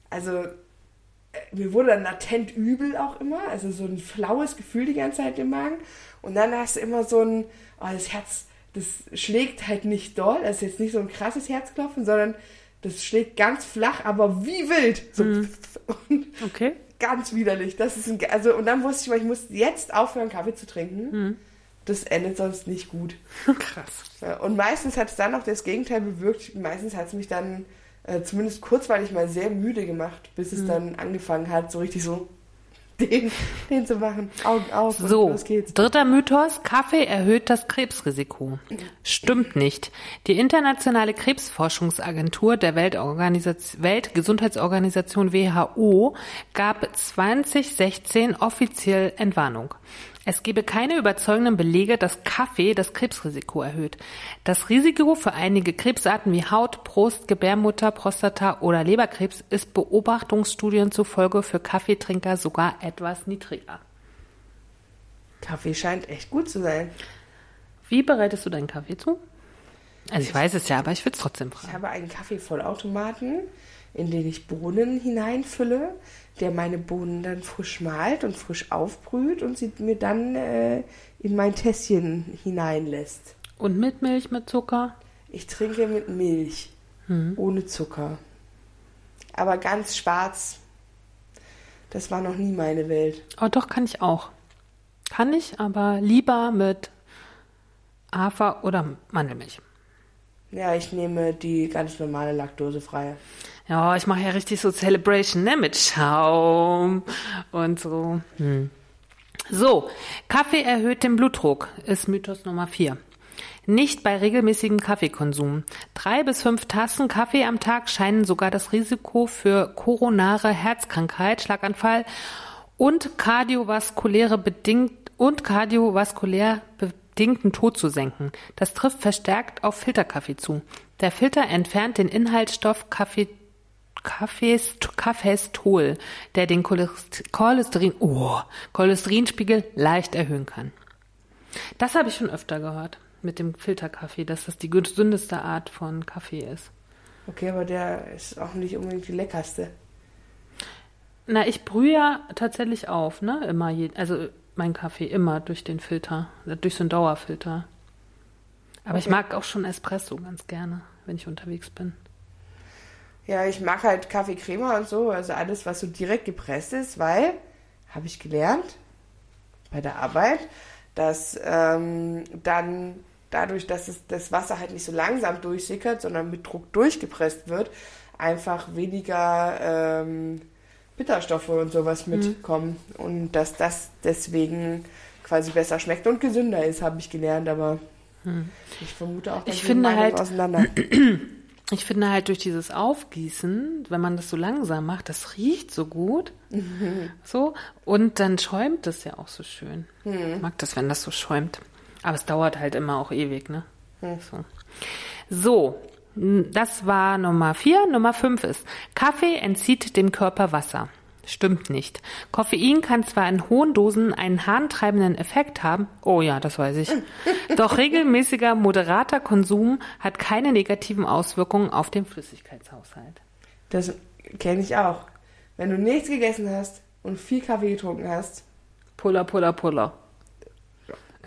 also äh, mir wurde dann latent übel auch immer, also so ein flaues Gefühl die ganze Zeit im Magen. Und dann hast du immer so ein, oh, das Herz, das schlägt halt nicht doll, das ist jetzt nicht so ein krasses Herzklopfen, sondern das schlägt ganz flach, aber wie wild. So und Okay. ganz widerlich. Das ist ein, also und dann wusste ich mal, ich muss jetzt aufhören, Kaffee zu trinken. Mhm. Das endet sonst nicht gut. [LAUGHS] Krass. Ja, und meistens hat es dann auch das Gegenteil bewirkt. Meistens hat es mich dann äh, zumindest kurzweilig mal sehr müde gemacht, bis Mhm. es dann angefangen hat, so richtig so [LAUGHS] den, den zu machen. Augen auf So, los geht's. dritter Mythos, Kaffee erhöht das Krebsrisiko. Stimmt nicht. Die internationale Krebsforschungsagentur der Weltorganisation, Weltgesundheitsorganisation WHO gab 2016 offiziell Entwarnung. Es gebe keine überzeugenden Belege, dass Kaffee das Krebsrisiko erhöht. Das Risiko für einige Krebsarten wie Haut, Brust, Gebärmutter, Prostata oder Leberkrebs ist Beobachtungsstudien zufolge für Kaffeetrinker sogar etwas niedriger. Kaffee scheint echt gut zu sein. Wie bereitest du deinen Kaffee zu? Also ich weiß es ja, aber ich will es trotzdem Ich fragen. habe einen Kaffeevollautomaten, in den ich Bohnen hineinfülle, der meine Bohnen dann frisch malt und frisch aufbrüht und sie mir dann äh, in mein Tässchen hineinlässt. Und mit Milch, mit Zucker? Ich trinke mit Milch, ohne Zucker. Aber ganz schwarz. Das war noch nie meine Welt. Oh, doch, kann ich auch. Kann ich, aber lieber mit Hafer oder Mandelmilch. Ja, ich nehme die ganz normale laktosefreie. Ja, ich mache ja richtig so Celebration, ne? Mit Schaum und so. Hm. So, Kaffee erhöht den Blutdruck, ist Mythos Nummer vier. Nicht bei regelmäßigem Kaffeekonsum. Drei bis fünf Tassen Kaffee am Tag scheinen sogar das Risiko für koronare Herzkrankheit, Schlaganfall und kardiovaskuläre bedingt und kardiovaskulär bedingten Tod zu senken. Das trifft verstärkt auf Filterkaffee zu. Der Filter entfernt den Inhaltsstoff Kaffee Kaffeestol, der den Cholesterin, oh, Cholesterinspiegel leicht erhöhen kann. Das habe ich schon öfter gehört mit dem Filterkaffee, dass das die gesündeste Art von Kaffee ist. Okay, aber der ist auch nicht unbedingt die leckerste. Na, ich brühe ja tatsächlich auf, ne? Immer, je, also mein Kaffee immer durch den Filter, durch so einen Dauerfilter. Aber okay. ich mag auch schon Espresso ganz gerne, wenn ich unterwegs bin. Ja, ich mag halt Kaffeecrema und so, also alles, was so direkt gepresst ist, weil, habe ich gelernt bei der Arbeit, dass ähm, dann dadurch, dass es, das Wasser halt nicht so langsam durchsickert, sondern mit Druck durchgepresst wird, einfach weniger ähm, Bitterstoffe und sowas mhm. mitkommen. Mhm. Und dass das deswegen quasi besser schmeckt und gesünder ist, habe ich gelernt, aber mhm. ich vermute auch, dass ich finde halt, auseinander. [CLEARS THROAT] Ich finde halt durch dieses Aufgießen, wenn man das so langsam macht, das riecht so gut. Mhm. So. Und dann schäumt es ja auch so schön. Mhm. Ich mag das, wenn das so schäumt. Aber es dauert halt immer auch ewig, ne? So. so. Das war Nummer vier. Nummer fünf ist, Kaffee entzieht dem Körper Wasser. Stimmt nicht. Koffein kann zwar in hohen Dosen einen harntreibenden Effekt haben, oh ja, das weiß ich, [LAUGHS] doch regelmäßiger, moderater Konsum hat keine negativen Auswirkungen auf den Flüssigkeitshaushalt. Das kenne ich auch. Wenn du nichts gegessen hast und viel Kaffee getrunken hast. Puller, puller, puller.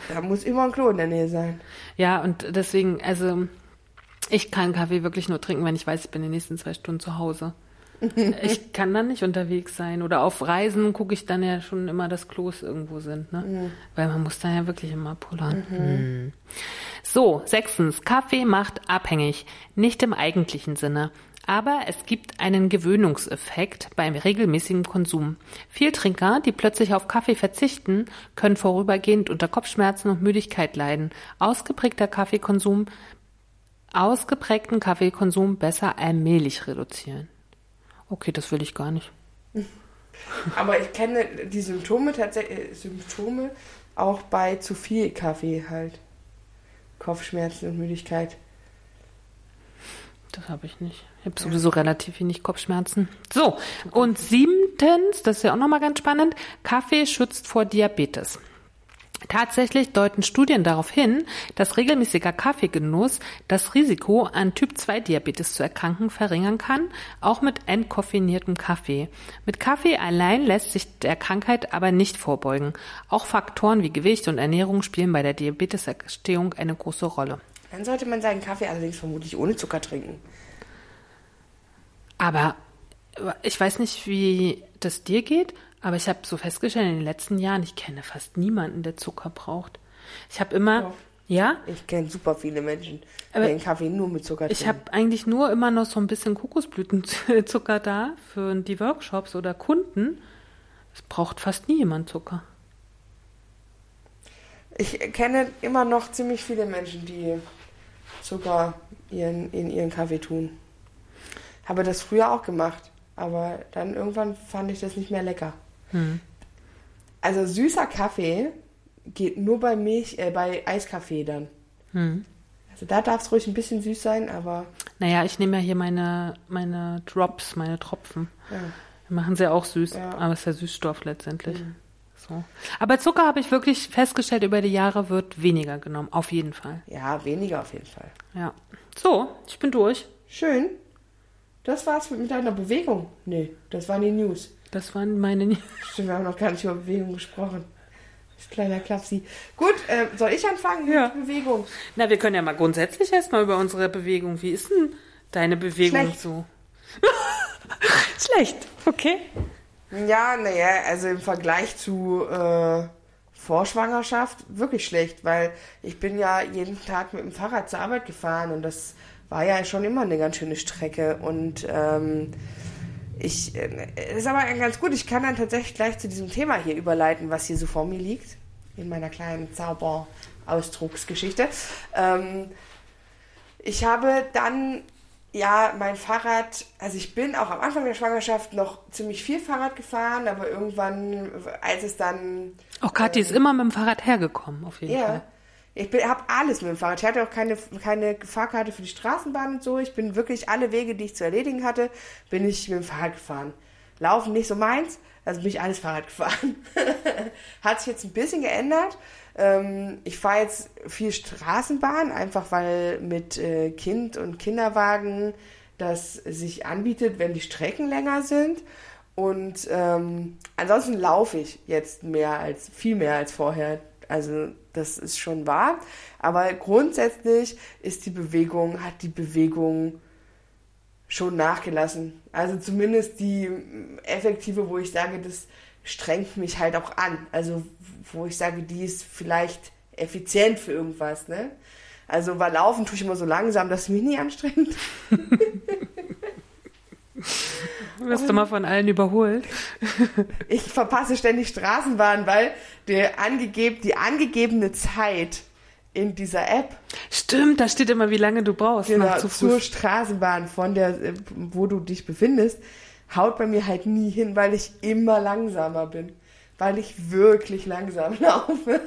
Da muss immer ein Klo in der Nähe sein. Ja, und deswegen, also ich kann Kaffee wirklich nur trinken, wenn ich weiß, ich bin in den nächsten zwei Stunden zu Hause [LAUGHS] ich kann dann nicht unterwegs sein. Oder auf Reisen gucke ich dann ja schon immer, dass Klos irgendwo sind. Ne? Mhm. Weil man muss dann ja wirklich immer pullern. Mhm. Mhm. So, sechstens. Kaffee macht abhängig. Nicht im eigentlichen Sinne. Aber es gibt einen Gewöhnungseffekt beim regelmäßigen Konsum. Vieltrinker, die plötzlich auf Kaffee verzichten, können vorübergehend unter Kopfschmerzen und Müdigkeit leiden. Ausgeprägter Kaffeekonsum, ausgeprägten Kaffeekonsum besser allmählich reduzieren. Okay, das will ich gar nicht. [LAUGHS] Aber ich kenne die Symptome tatsächlich, äh, Symptome auch bei zu viel Kaffee halt. Kopfschmerzen und Müdigkeit. Das habe ich nicht. Ich habe sowieso relativ wenig Kopfschmerzen. So, und siebtens, das ist ja auch nochmal ganz spannend, Kaffee schützt vor Diabetes. Tatsächlich deuten Studien darauf hin, dass regelmäßiger Kaffeegenuss das Risiko, an Typ-2-Diabetes zu erkranken, verringern kann, auch mit entkoffiniertem Kaffee. Mit Kaffee allein lässt sich der Krankheit aber nicht vorbeugen. Auch Faktoren wie Gewicht und Ernährung spielen bei der Diabeteserstehung eine große Rolle. Dann sollte man seinen Kaffee allerdings vermutlich ohne Zucker trinken. Aber ich weiß nicht, wie das dir geht, aber ich habe so festgestellt in den letzten Jahren, ich kenne fast niemanden, der Zucker braucht. Ich habe immer, oh. ja? Ich kenne super viele Menschen, die den Kaffee nur mit Zucker trinken. Ich habe eigentlich nur immer noch so ein bisschen Kokosblütenzucker [LAUGHS] da für die Workshops oder Kunden. Es braucht fast nie jemand Zucker. Ich kenne immer noch ziemlich viele Menschen, die Zucker ihren, in ihren Kaffee tun. Habe das früher auch gemacht, aber dann irgendwann fand ich das nicht mehr lecker. Hm. Also süßer Kaffee geht nur bei Milch, äh, bei Eiskaffee dann. Hm. Also da darf es ruhig ein bisschen süß sein, aber. Naja, ich nehme ja hier meine, meine Drops, meine Tropfen. Ja. Machen sie auch süß, ja. aber es ist ja Süßstoff letztendlich. Mhm. So. Aber Zucker habe ich wirklich festgestellt, über die Jahre wird weniger genommen, auf jeden Fall. Ja, weniger auf jeden Fall. Ja. So, ich bin durch. Schön. Das war's mit deiner Bewegung. Nee, das waren die News. Das waren meine. [LAUGHS] Stimmt, wir haben noch gar nicht über Bewegung gesprochen. Das kleiner Klapsi. Gut, äh, soll ich anfangen ja. mit Bewegung? Na, wir können ja mal grundsätzlich erstmal über unsere Bewegung. Wie ist denn deine Bewegung Schlecht. so? [LAUGHS] Schlecht, okay. Ja, naja, also im Vergleich zu äh, Vorschwangerschaft wirklich schlecht, weil ich bin ja jeden Tag mit dem Fahrrad zur Arbeit gefahren und das war ja schon immer eine ganz schöne Strecke und ähm, ich äh, ist aber ganz gut. Ich kann dann tatsächlich gleich zu diesem Thema hier überleiten, was hier so vor mir liegt in meiner kleinen Zauberausdrucksgeschichte. Ähm, ich habe dann ja mein Fahrrad, also ich bin auch am Anfang der Schwangerschaft noch ziemlich viel Fahrrad gefahren, aber irgendwann, als es dann Auch Kathi ist immer mit dem Fahrrad hergekommen, auf jeden ja. Fall. Ich habe alles mit dem Fahrrad. Ich hatte auch keine, keine Fahrkarte für die Straßenbahn und so. Ich bin wirklich alle Wege, die ich zu erledigen hatte, bin ich mit dem Fahrrad gefahren. Laufen nicht so meins, also bin ich alles Fahrrad gefahren. [LAUGHS] Hat sich jetzt ein bisschen geändert. Ähm, ich fahre jetzt viel Straßenbahn, einfach weil mit äh, Kind und Kinderwagen das sich anbietet, wenn die Strecken länger sind. Und ähm, ansonsten laufe ich jetzt mehr als, viel mehr als vorher. Also das ist schon wahr. Aber grundsätzlich ist die Bewegung, hat die Bewegung schon nachgelassen. Also zumindest die effektive, wo ich sage, das strengt mich halt auch an. Also wo ich sage, die ist vielleicht effizient für irgendwas. Ne? Also weil Laufen tue ich immer so langsam, dass es mich nie anstrengt. [LAUGHS] Wirst du mal von allen überholt? [LAUGHS] Ich verpasse ständig Straßenbahn, weil der angegeb, die angegebene Zeit in dieser App Stimmt, da steht immer, wie lange du brauchst. genau, zu zur. Straßenbahn, von der, äh, wo du dich befindest, haut bei mir halt nie hin, weil ich immer langsamer bin. Weil ich wirklich langsam [LAUGHS] laufe.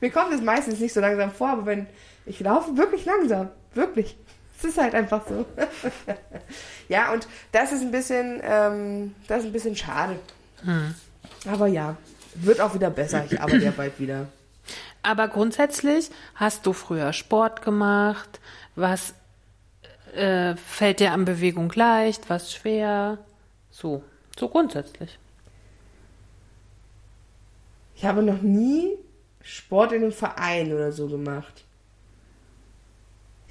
mir kommt es meistens nicht so langsam vor, aber wenn ich laufe wirklich langsam. Wirklich. Es ist halt einfach so. ja, und das ist ein bisschen, ähm, das ist ein bisschen schade. Hm. Aber ja, wird auch wieder besser. Ich arbeite ja bald wieder. Aber grundsätzlich hast du früher Sport gemacht. Was äh, fällt dir an Bewegung leicht, was schwer? So, so grundsätzlich. Ich habe noch nie Sport in einem Verein oder so gemacht.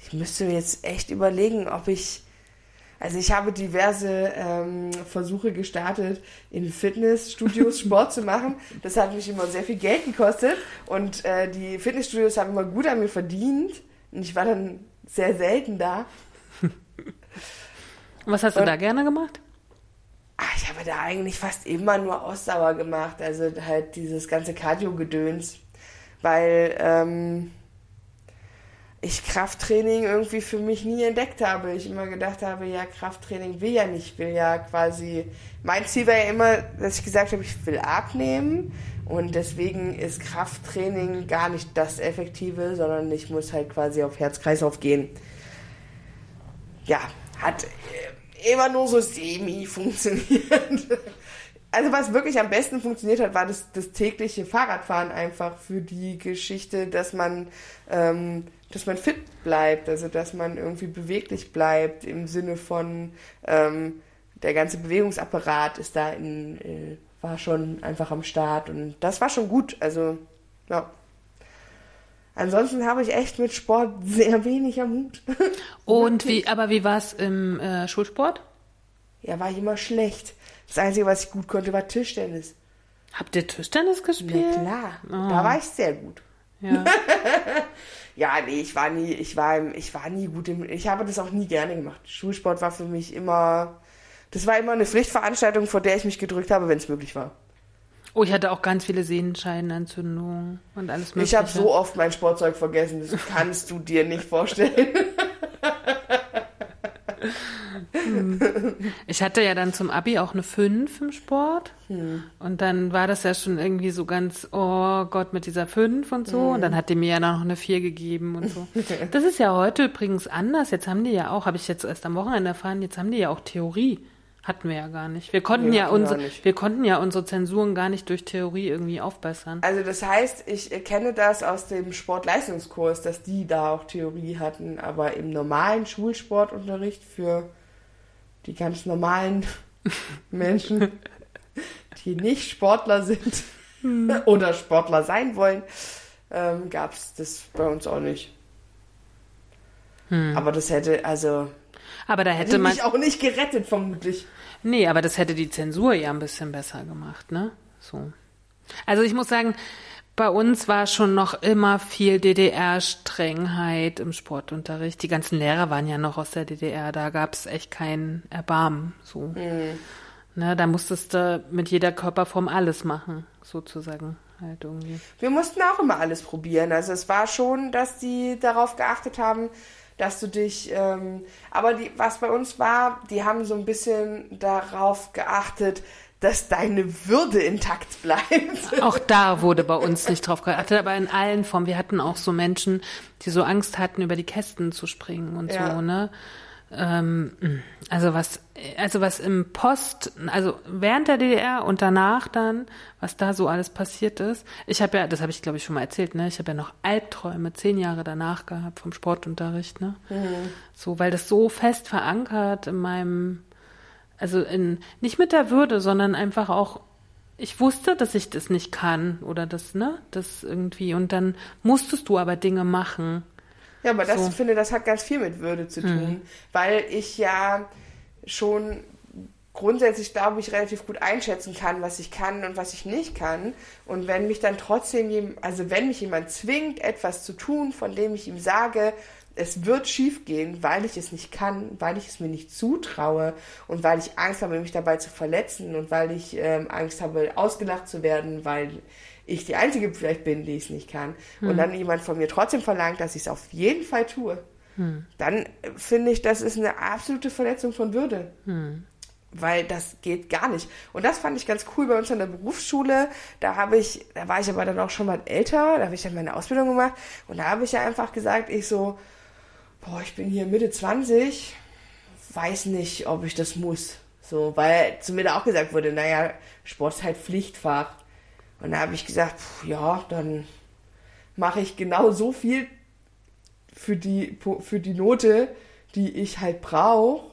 Ich müsste mir jetzt echt überlegen, ob ich. Also ich habe diverse ähm, Versuche gestartet, in Fitnessstudios [LAUGHS] Sport zu machen. Das hat mich immer sehr viel Geld gekostet und äh, die Fitnessstudios haben immer gut an mir verdient und ich war dann sehr selten da. [LAUGHS] Was hast du Und- da gerne gemacht? Ah, ich habe da eigentlich fast immer nur Ausdauer gemacht, also halt dieses ganze Cardio-Gedöns, weil ähm, ich Krafttraining irgendwie für mich nie entdeckt habe. Ich immer gedacht habe, ja, Krafttraining will ja nicht, will ja quasi, mein Ziel war ja immer, dass ich gesagt habe, ich will abnehmen und deswegen ist Krafttraining gar nicht das Effektive, sondern ich muss halt quasi auf Herz-Kreislauf gehen. Ja, hat äh, immer nur so semi funktioniert. [LAUGHS] Also was wirklich am besten funktioniert hat, war das, das tägliche Fahrradfahren einfach für die Geschichte, dass man, ähm, dass man fit bleibt, also dass man irgendwie beweglich bleibt im Sinne von ähm, der ganze Bewegungsapparat ist da in, äh, war schon einfach am Start und das war schon gut. Also ja. Ansonsten habe ich echt mit Sport sehr wenig am Hut. [LAUGHS] Und wie, aber wie war es im äh, Schulsport? Ja, war ich immer schlecht. Das Einzige, was ich gut konnte, war Tischtennis. Habt ihr Tischtennis Na gespielt? klar, Oh. da war ich sehr gut. Ja. [LAUGHS] Ja, nee, ich war nie, ich war, ich war nie gut im, ich habe das auch nie gerne gemacht. Schulsport war für mich immer, das war immer eine Pflichtveranstaltung, vor der ich mich gedrückt habe, wenn es möglich war. Oh, ich hatte auch ganz viele Sehenscheinentzündungen und alles mögliche. Ich habe so oft mein Sportzeug vergessen, das kannst du dir nicht vorstellen. [LAUGHS] Ich hatte ja dann zum Abi auch eine 5 im Sport. Hm. Und dann war das ja schon irgendwie so ganz, oh Gott, mit dieser 5 und so. Und Hm. dann hat die mir ja noch eine 4 gegeben und so. [LAUGHS] Das ist ja heute übrigens anders. Jetzt haben die ja auch, habe ich jetzt erst am Wochenende erfahren, jetzt haben die ja auch Theorie. Hatten wir ja gar nicht. Wir konnten Nee, ja unsere, wir konnten ja unsere Zensuren gar nicht durch Theorie irgendwie aufbessern. Also das heißt, ich kenne das aus dem Sportleistungskurs, dass die da auch Theorie hatten, aber im normalen Schulsportunterricht für die ganz normalen [LAUGHS] Menschen, die nicht Sportler sind oder Sportler sein wollen, ähm, gab es das bei uns auch nicht. Aber das hätte, also, Aber da hätte hätte man, mich auch nicht gerettet, vermutlich. nee, aber das hätte die Zensur ja ein bisschen besser gemacht, ne? So. Also ich muss sagen, bei uns war schon noch immer viel DDR-Strengheit im Sportunterricht. Die ganzen Lehrer waren ja noch aus der DDR, da gab es echt kein Erbarmen. So. Mhm. Ne, da musstest du mit jeder Körperform alles machen, sozusagen. Halt irgendwie. Wir mussten auch immer alles probieren. Also es war schon, dass die darauf geachtet haben, dass du dich, ähm, aber die, was bei uns war, die haben so ein bisschen darauf geachtet, dass deine Würde intakt bleibt. Auch da wurde bei uns nicht drauf geachtet, aber in allen Formen. Wir hatten auch so Menschen, die so Angst hatten, über die Kästen zu springen und ja. so, ne? Ähm, also was, also was im Post, also während der DDR und danach dann, was da so alles passiert ist. Ich habe ja, das habe ich glaube ich schon mal erzählt, ne? Ich habe ja noch Albträume zehn Jahre danach gehabt vom Sportunterricht, ne? Mhm. So, weil das so fest verankert in meinem also in, nicht mit der Würde, sondern einfach auch, ich wusste, dass ich das nicht kann oder das, ne, das irgendwie. Und dann musstest du aber Dinge machen. Ja, aber das so. finde, das hat ganz viel mit Würde zu tun, mhm. weil ich ja schon grundsätzlich, glaube ich, relativ gut einschätzen kann, was ich kann und was ich nicht kann. Und wenn mich dann trotzdem, also wenn mich jemand zwingt, etwas zu tun, von dem ich ihm sage, es wird schief gehen, weil ich es nicht kann, weil ich es mir nicht zutraue und weil ich Angst habe, mich dabei zu verletzen und weil ich ähm, Angst habe, ausgelacht zu werden, weil ich die Einzige vielleicht bin, die es nicht kann. Hm. Und dann jemand von mir trotzdem verlangt, dass ich es auf jeden Fall tue. Hm. Dann finde ich, das ist eine absolute Verletzung von Würde. Hm. Weil das geht gar nicht. Und das fand ich ganz cool bei uns an der Berufsschule. Da habe ich, da war ich aber dann auch schon mal älter, da habe ich dann meine Ausbildung gemacht und da habe ich ja einfach gesagt, ich so, boah, ich bin hier Mitte 20, weiß nicht, ob ich das muss. So, weil zu mir da auch gesagt wurde, naja, Sport ist halt Pflichtfach. Und da habe ich gesagt, pff, ja, dann mache ich genau so viel für die, für die Note, die ich halt brauche.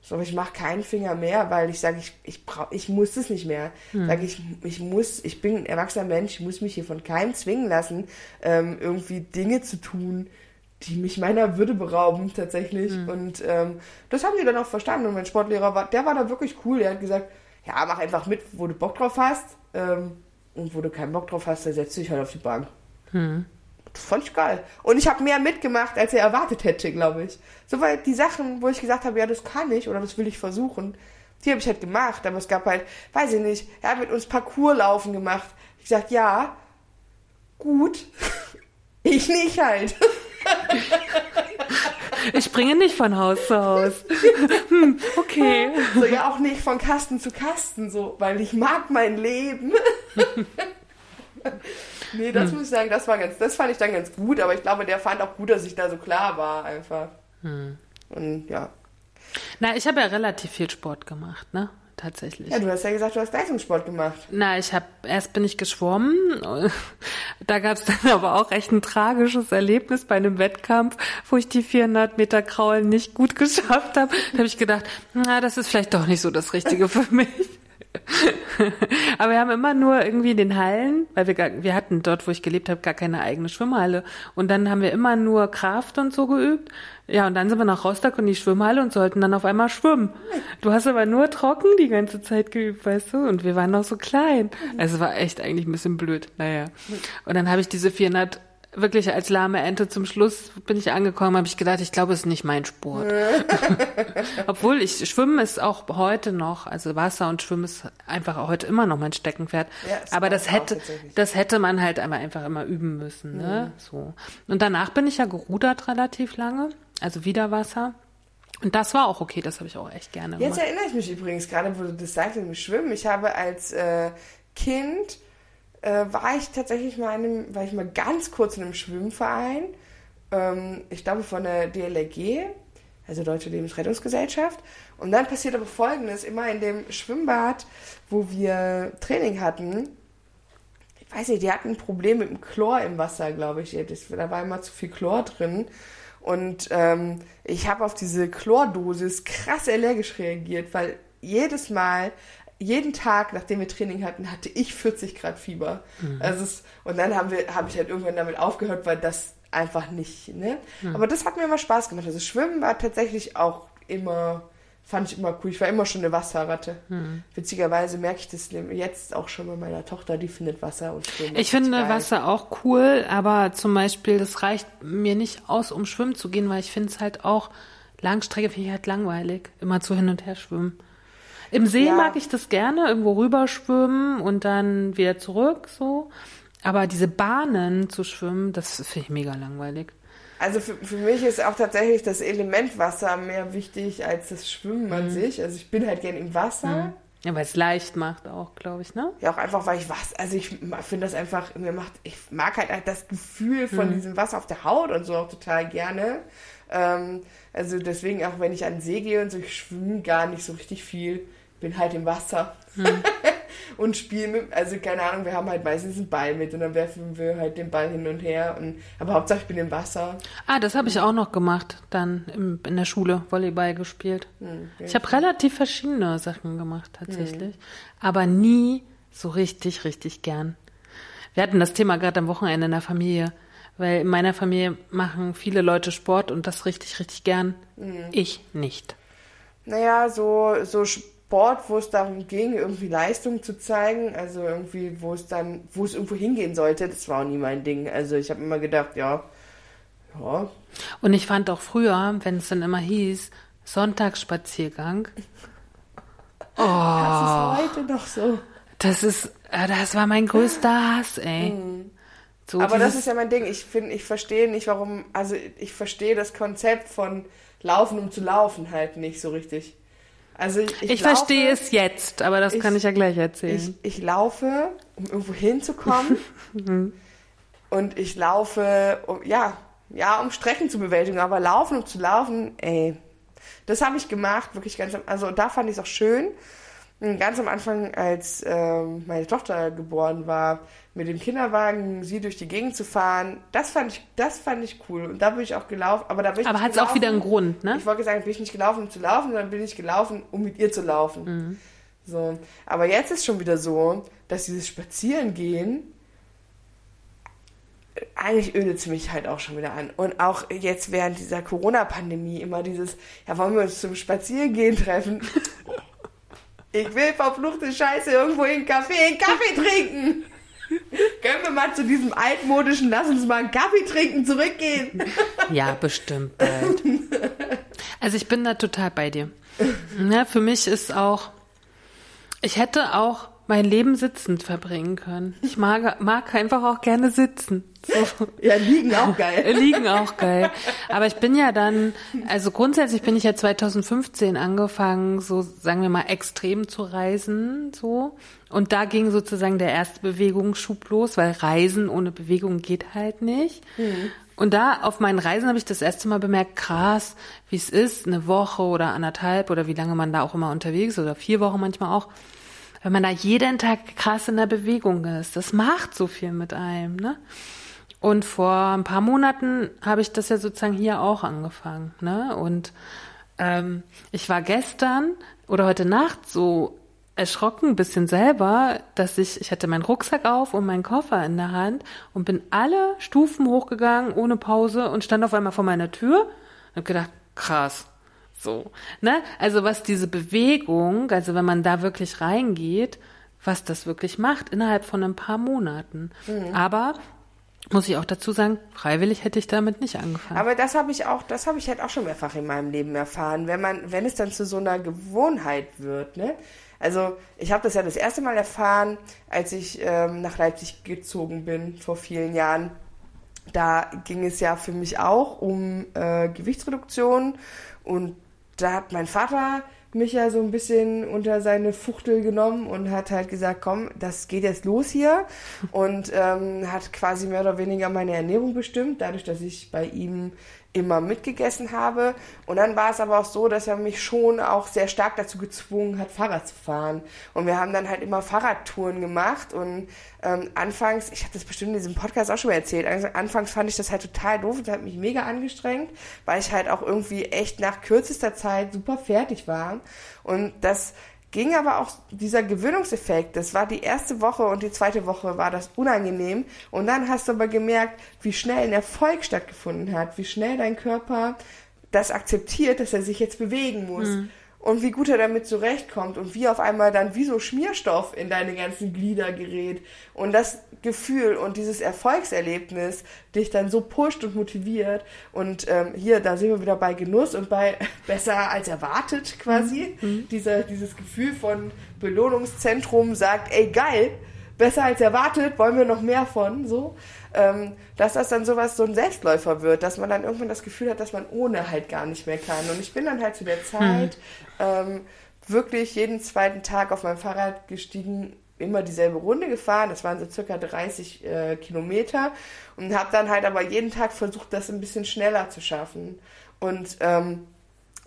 So, ich mache keinen Finger mehr, weil ich sage, ich, ich, brauch, ich muss es nicht mehr. Hm. Sag ich, ich muss, ich bin ein erwachsener Mensch, ich muss mich hier von keinem zwingen lassen, ähm, irgendwie Dinge zu tun, die mich meiner Würde berauben tatsächlich. Mhm. Und ähm, das haben die dann auch verstanden. Und mein Sportlehrer war, der war da wirklich cool. Der hat gesagt, ja, mach einfach mit, wo du Bock drauf hast. Ähm, und wo du keinen Bock drauf hast, dann setzt du dich halt auf die Bank. Mhm. Das fand ich geil. Und ich habe mehr mitgemacht, als er erwartet hätte, glaube ich. So, weil die Sachen, wo ich gesagt habe, ja, das kann ich oder das will ich versuchen, die habe ich halt gemacht. Aber es gab halt, weiß ich nicht, er hat mit uns Parcourslaufen gemacht. Ich gesagt, ja, gut. [LAUGHS] ich nicht halt. Ich springe nicht von Haus zu Haus. [LAUGHS] Hm, okay. So, ja, auch nicht von Kasten zu Kasten, so, weil ich mag mein Leben. [LAUGHS] nee, das hm. muss ich sagen, das war ganz, das fand ich dann ganz gut, aber ich glaube, der fand auch gut, dass ich da so klar war, einfach. Hm. Und ja. Na, ich habe ja relativ viel Sport gemacht, ne? Tatsächlich. Ja, du hast ja gesagt, du hast Leistungssport gemacht. Na, ich habe erst bin ich geschwommen. Da gab es dann [LAUGHS] aber auch echt ein tragisches Erlebnis bei einem Wettkampf, wo ich die 400 Meter Kraulen nicht gut [LAUGHS] geschafft habe. Da habe ich gedacht, na, das ist vielleicht doch nicht so das Richtige für mich. [LAUGHS] Aber wir haben immer nur irgendwie in den Hallen, weil wir gar, wir hatten dort, wo ich gelebt habe, gar keine eigene Schwimmhalle. Und dann haben wir immer nur Kraft und so geübt. Ja, und dann sind wir nach Rostock in die Schwimmhalle und sollten dann auf einmal schwimmen. Du hast aber nur trocken die ganze Zeit geübt, weißt du? Und wir waren noch so klein. Also war echt eigentlich ein bisschen blöd. Naja. Und dann habe ich diese 400 wirklich als lahme Ente zum Schluss bin ich angekommen, habe ich gedacht, ich glaube, es ist nicht mein Sport. [LAUGHS] Obwohl ich Schwimmen ist auch heute noch, also Wasser und Schwimmen ist einfach auch heute immer noch mein Steckenpferd. Ja, Aber das hätte, das hätte man halt einfach immer üben müssen, ne? Mhm. So. Und danach bin ich ja gerudert relativ lange, also wieder Wasser. Und das war auch okay, das habe ich auch echt gerne gemacht. Jetzt erinnere ich mich übrigens gerade, wo du das sagst mit dem Schwimmen. Ich habe als äh, Kind äh, war ich tatsächlich mal, in einem, war ich mal ganz kurz in einem Schwimmverein. Ähm, ich glaube von der DLRG, also Deutsche Lebensrettungsgesellschaft. Und dann passiert aber Folgendes, immer in dem Schwimmbad, wo wir Training hatten, ich weiß nicht, die hatten ein Problem mit dem Chlor im Wasser, glaube ich. Da war immer zu viel Chlor drin. Und ähm, ich habe auf diese Chlordosis krass allergisch reagiert, weil jedes Mal, jeden Tag, nachdem wir Training hatten, hatte ich 40 Grad Fieber. Mhm. Also es, und dann haben wir, habe ich halt irgendwann damit aufgehört, weil das einfach nicht, ne? Mhm. Aber das hat mir immer Spaß gemacht. Also Schwimmen war tatsächlich auch immer fand ich immer cool. Ich war immer schon eine Wasserratte. Hm. Witzigerweise merke ich das jetzt auch schon bei meiner Tochter, die findet Wasser und Schwimmen. Ich finde geil. Wasser auch cool, aber zum Beispiel, das reicht mir nicht aus, um schwimmen zu gehen, weil ich finde es halt auch, Langstrecke finde ich halt langweilig, immer zu hin und her schwimmen. Im See Ja. mag ich das gerne, irgendwo rüberschwimmen und dann wieder zurück, so. Aber diese Bahnen zu schwimmen, das finde ich mega langweilig. Also für, für mich ist auch tatsächlich das Element Wasser mehr wichtig als das Schwimmen Mhm. an sich. Also ich bin halt gern im Wasser. Ja, weil es leicht macht auch, glaube ich, ne? Ja, auch einfach, weil ich was, also ich finde das einfach, mir macht, ich mag halt das Gefühl von diesem Wasser auf der Haut und so auch total gerne. Ähm, also deswegen auch, wenn ich an den See gehe und so, ich schwimme gar nicht so richtig viel, bin halt im Wasser [LAUGHS] und spiele mit, also keine Ahnung, wir haben halt meistens einen Ball mit und dann werfen wir halt den Ball hin und her und, aber Hauptsache ich bin im Wasser. Ah, das habe ich auch noch gemacht, dann im, in der Schule Volleyball gespielt. Hm. Ich habe relativ verschiedene Sachen gemacht, tatsächlich. Aber nie so richtig, richtig gern. Wir hatten das Thema gerade am Wochenende in der Familie, weil in meiner Familie machen viele Leute Sport und das richtig, richtig gern. Hm. Ich nicht. Naja, so, so Sport, wo es darum ging, irgendwie Leistung zu zeigen, also irgendwie, wo es dann, wo es irgendwo hingehen sollte, das war auch nie mein Ding. Also ich habe immer gedacht, ja, ja, Und ich fand auch früher, wenn es dann immer hieß, Sonntagsspaziergang, [LAUGHS] das Oh. ist heute noch so. das ist, äh, das war mein größter Hass, ey. So Mhm. Aber das ist ja mein Ding. Ich finde, ich verstehe nicht, warum, also ich verstehe das Konzept von Laufen, um zu laufen halt nicht so richtig. Also ich, Ich, laufe- verstehe es jetzt, aber das Ich- kann ich ja gleich Ich, erzählen. ich laufe, um irgendwo hinzukommen. [LAUGHS] und ich laufe, um, ja, ja, um Strecken zu bewältigen. Aber laufen, um zu laufen, ey, das habe ich gemacht, wirklich ganz also da fand ich es auch schön. Und Ganz am Anfang, als ähm, meine Tochter geboren war, mit dem Kinderwagen sie durch die Gegend zu fahren, das fand ich, das fand ich cool. Und da bin ich auch gelaufen, aber da bin ich aber hat es auch wieder einen. Grund, ne? Ich wollte sagen, bin ich nicht gelaufen, um zu laufen, sondern bin ich gelaufen, um mit ihr zu laufen. Mhm. So. Aber jetzt ist schon wieder so, dass dieses Spazierengehen äh, eigentlich ödet es mich halt auch schon wieder an. Und auch jetzt während dieser Corona-Pandemie immer dieses, ja, wollen wir uns zum Spazierengehen treffen? [LAUGHS] Ich will verfluchte Scheiße irgendwo in Kaffee einen Kaffee trinken. Können wir mal zu diesem altmodischen, lass uns mal einen Kaffee trinken, zurückgehen? Ja, bestimmt bald. Also ich bin da total bei dir. Ja, für mich ist auch, ich hätte auch mein Leben sitzend verbringen können. Ich mag, mag einfach auch gerne sitzen. So. Ja, liegen auch geil. [LAUGHS] Liegen auch geil. Aber ich bin ja dann, also grundsätzlich bin ich ja 2015 angefangen, so sagen wir mal extrem zu reisen, so. Und da ging sozusagen der erste Bewegungsschub los, weil Reisen ohne Bewegung geht halt nicht. Und da auf meinen Reisen habe ich das erste Mal bemerkt, krass, wie es ist, eine Woche oder anderthalb oder wie lange man da auch immer unterwegs ist oder vier Wochen manchmal auch, wenn man da jeden Tag krass in der Bewegung ist. Das macht so viel mit einem, ne? Und vor ein paar Monaten habe ich das ja sozusagen hier auch angefangen. Ne? Und ähm, ich war gestern oder heute Nacht so erschrocken, ein bisschen selber, dass ich, ich hatte meinen Rucksack auf und meinen Koffer in der Hand und bin alle Stufen hochgegangen ohne Pause und stand auf einmal vor meiner Tür und habe gedacht, krass. So, ne? Also was diese Bewegung, also wenn man da wirklich reingeht, was das wirklich macht innerhalb von ein paar Monaten. Aber muss ich auch dazu sagen, freiwillig hätte ich damit nicht angefangen. Aber das habe ich auch, das habe ich halt auch schon mehrfach in meinem Leben erfahren, wenn man, wenn es dann zu so einer Gewohnheit wird, ne? Also ich habe das ja das erste Mal erfahren, als ich ähm, nach Leipzig gezogen bin vor vielen Jahren. Da ging es ja für mich auch um äh, Gewichtsreduktion und da hat mein Vater mich ja so ein bisschen unter seine Fuchtel genommen und hat halt gesagt, komm, das geht jetzt los hier. Und ähm, hat quasi mehr oder weniger meine Ernährung bestimmt, dadurch, dass ich bei ihm immer mitgegessen habe. Und dann war es aber auch so, dass er mich schon auch sehr stark dazu gezwungen hat, Fahrrad zu fahren. Und wir haben dann halt immer Fahrradtouren gemacht. Und ähm, anfangs, ich habe das bestimmt in diesem Podcast auch schon mal erzählt, also anfangs fand ich das halt total doof und hat mich mega angestrengt, weil ich halt auch irgendwie echt nach kürzester Zeit super fertig war. Und das ging aber auch dieser Gewöhnungseffekt. Das war die erste Woche und die zweite Woche war das unangenehm. Und dann hast du aber gemerkt, wie schnell ein Erfolg stattgefunden hat, wie schnell dein Körper das akzeptiert, dass er sich jetzt bewegen muss. Und wie gut er damit zurechtkommt und wie auf einmal dann wie so Schmierstoff in deine ganzen Glieder gerät und das Gefühl und dieses Erfolgserlebnis dich dann so pusht und motiviert und ähm, hier, da sind wir wieder bei Genuss und bei [LAUGHS] besser als erwartet quasi, mhm. Dieser, dieses Gefühl von Belohnungszentrum sagt, ey geil, besser als erwartet, wollen wir noch mehr von, so, ähm, dass das dann sowas, so ein Selbstläufer wird, dass man dann irgendwann das Gefühl hat, dass man ohne halt gar nicht mehr kann. Und ich bin dann halt zu der Zeit hm. ähm, wirklich jeden zweiten Tag auf mein Fahrrad gestiegen, immer dieselbe Runde gefahren, das waren so circa 30 äh, Kilometer und habe dann halt aber jeden Tag versucht, das ein bisschen schneller zu schaffen. Und ähm,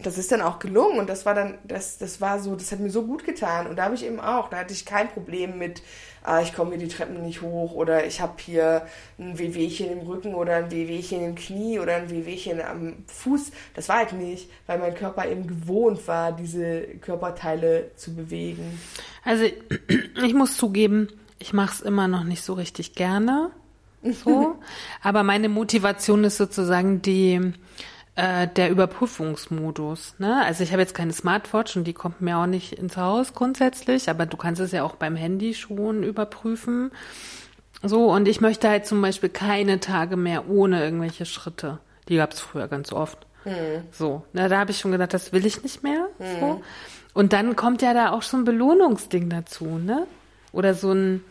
das ist dann auch gelungen und das war dann, das, das war so, das hat mir so gut getan und da habe ich eben auch, da hatte ich kein Problem mit, ah, ich komme hier die Treppen nicht hoch oder ich habe hier ein Wehwehchen im Rücken oder ein Wehwehchen im Knie oder ein Wehwehchen am Fuß. Das war halt nicht, weil mein Körper eben gewohnt war, diese Körperteile zu bewegen. Also [CLEARS THROAT] ich muss zugeben, ich mache es immer noch nicht so richtig gerne. So. [LAUGHS] Aber meine Motivation ist sozusagen die, äh, der Überprüfungsmodus. Ne? Also ich habe jetzt keine Smartwatch und die kommt mir auch nicht ins Haus grundsätzlich, aber du kannst es ja auch beim Handy schon überprüfen. So, und ich möchte halt zum Beispiel keine Tage mehr ohne irgendwelche Schritte. Die gab es früher ganz oft. Hm. So, na, da habe ich schon gedacht, das will ich nicht mehr. Hm. So. Und dann kommt ja da auch so ein Belohnungsding dazu, ne? Oder so ein,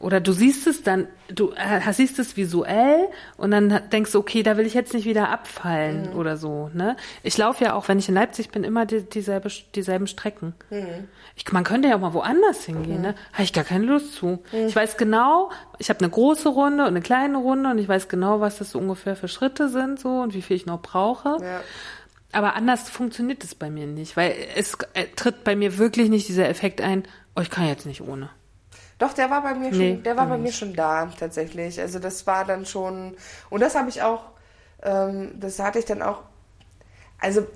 oder du siehst es dann, du äh, siehst es visuell und dann denkst du, okay, da will ich jetzt nicht wieder abfallen mhm. oder so. Ne? Ich laufe ja auch, wenn ich in Leipzig bin, immer die, dieselbe, dieselben Strecken. Mhm. Ich, man könnte ja auch mal woanders hingehen. Mhm. Ne? Habe ich gar keine Lust zu. Mhm. Ich weiß genau, ich habe eine große Runde und eine kleine Runde und ich weiß genau, was das so ungefähr für Schritte sind so und wie viel ich noch brauche. Ja. Aber anders funktioniert es bei mir nicht, weil es äh, tritt bei mir wirklich nicht dieser Effekt ein, oh, ich kann jetzt nicht ohne. Doch, der war bei mir nee, schon, der war bei nicht. mir schon da, tatsächlich. Also das war dann schon, und das habe ich auch, ähm, das hatte ich dann auch, also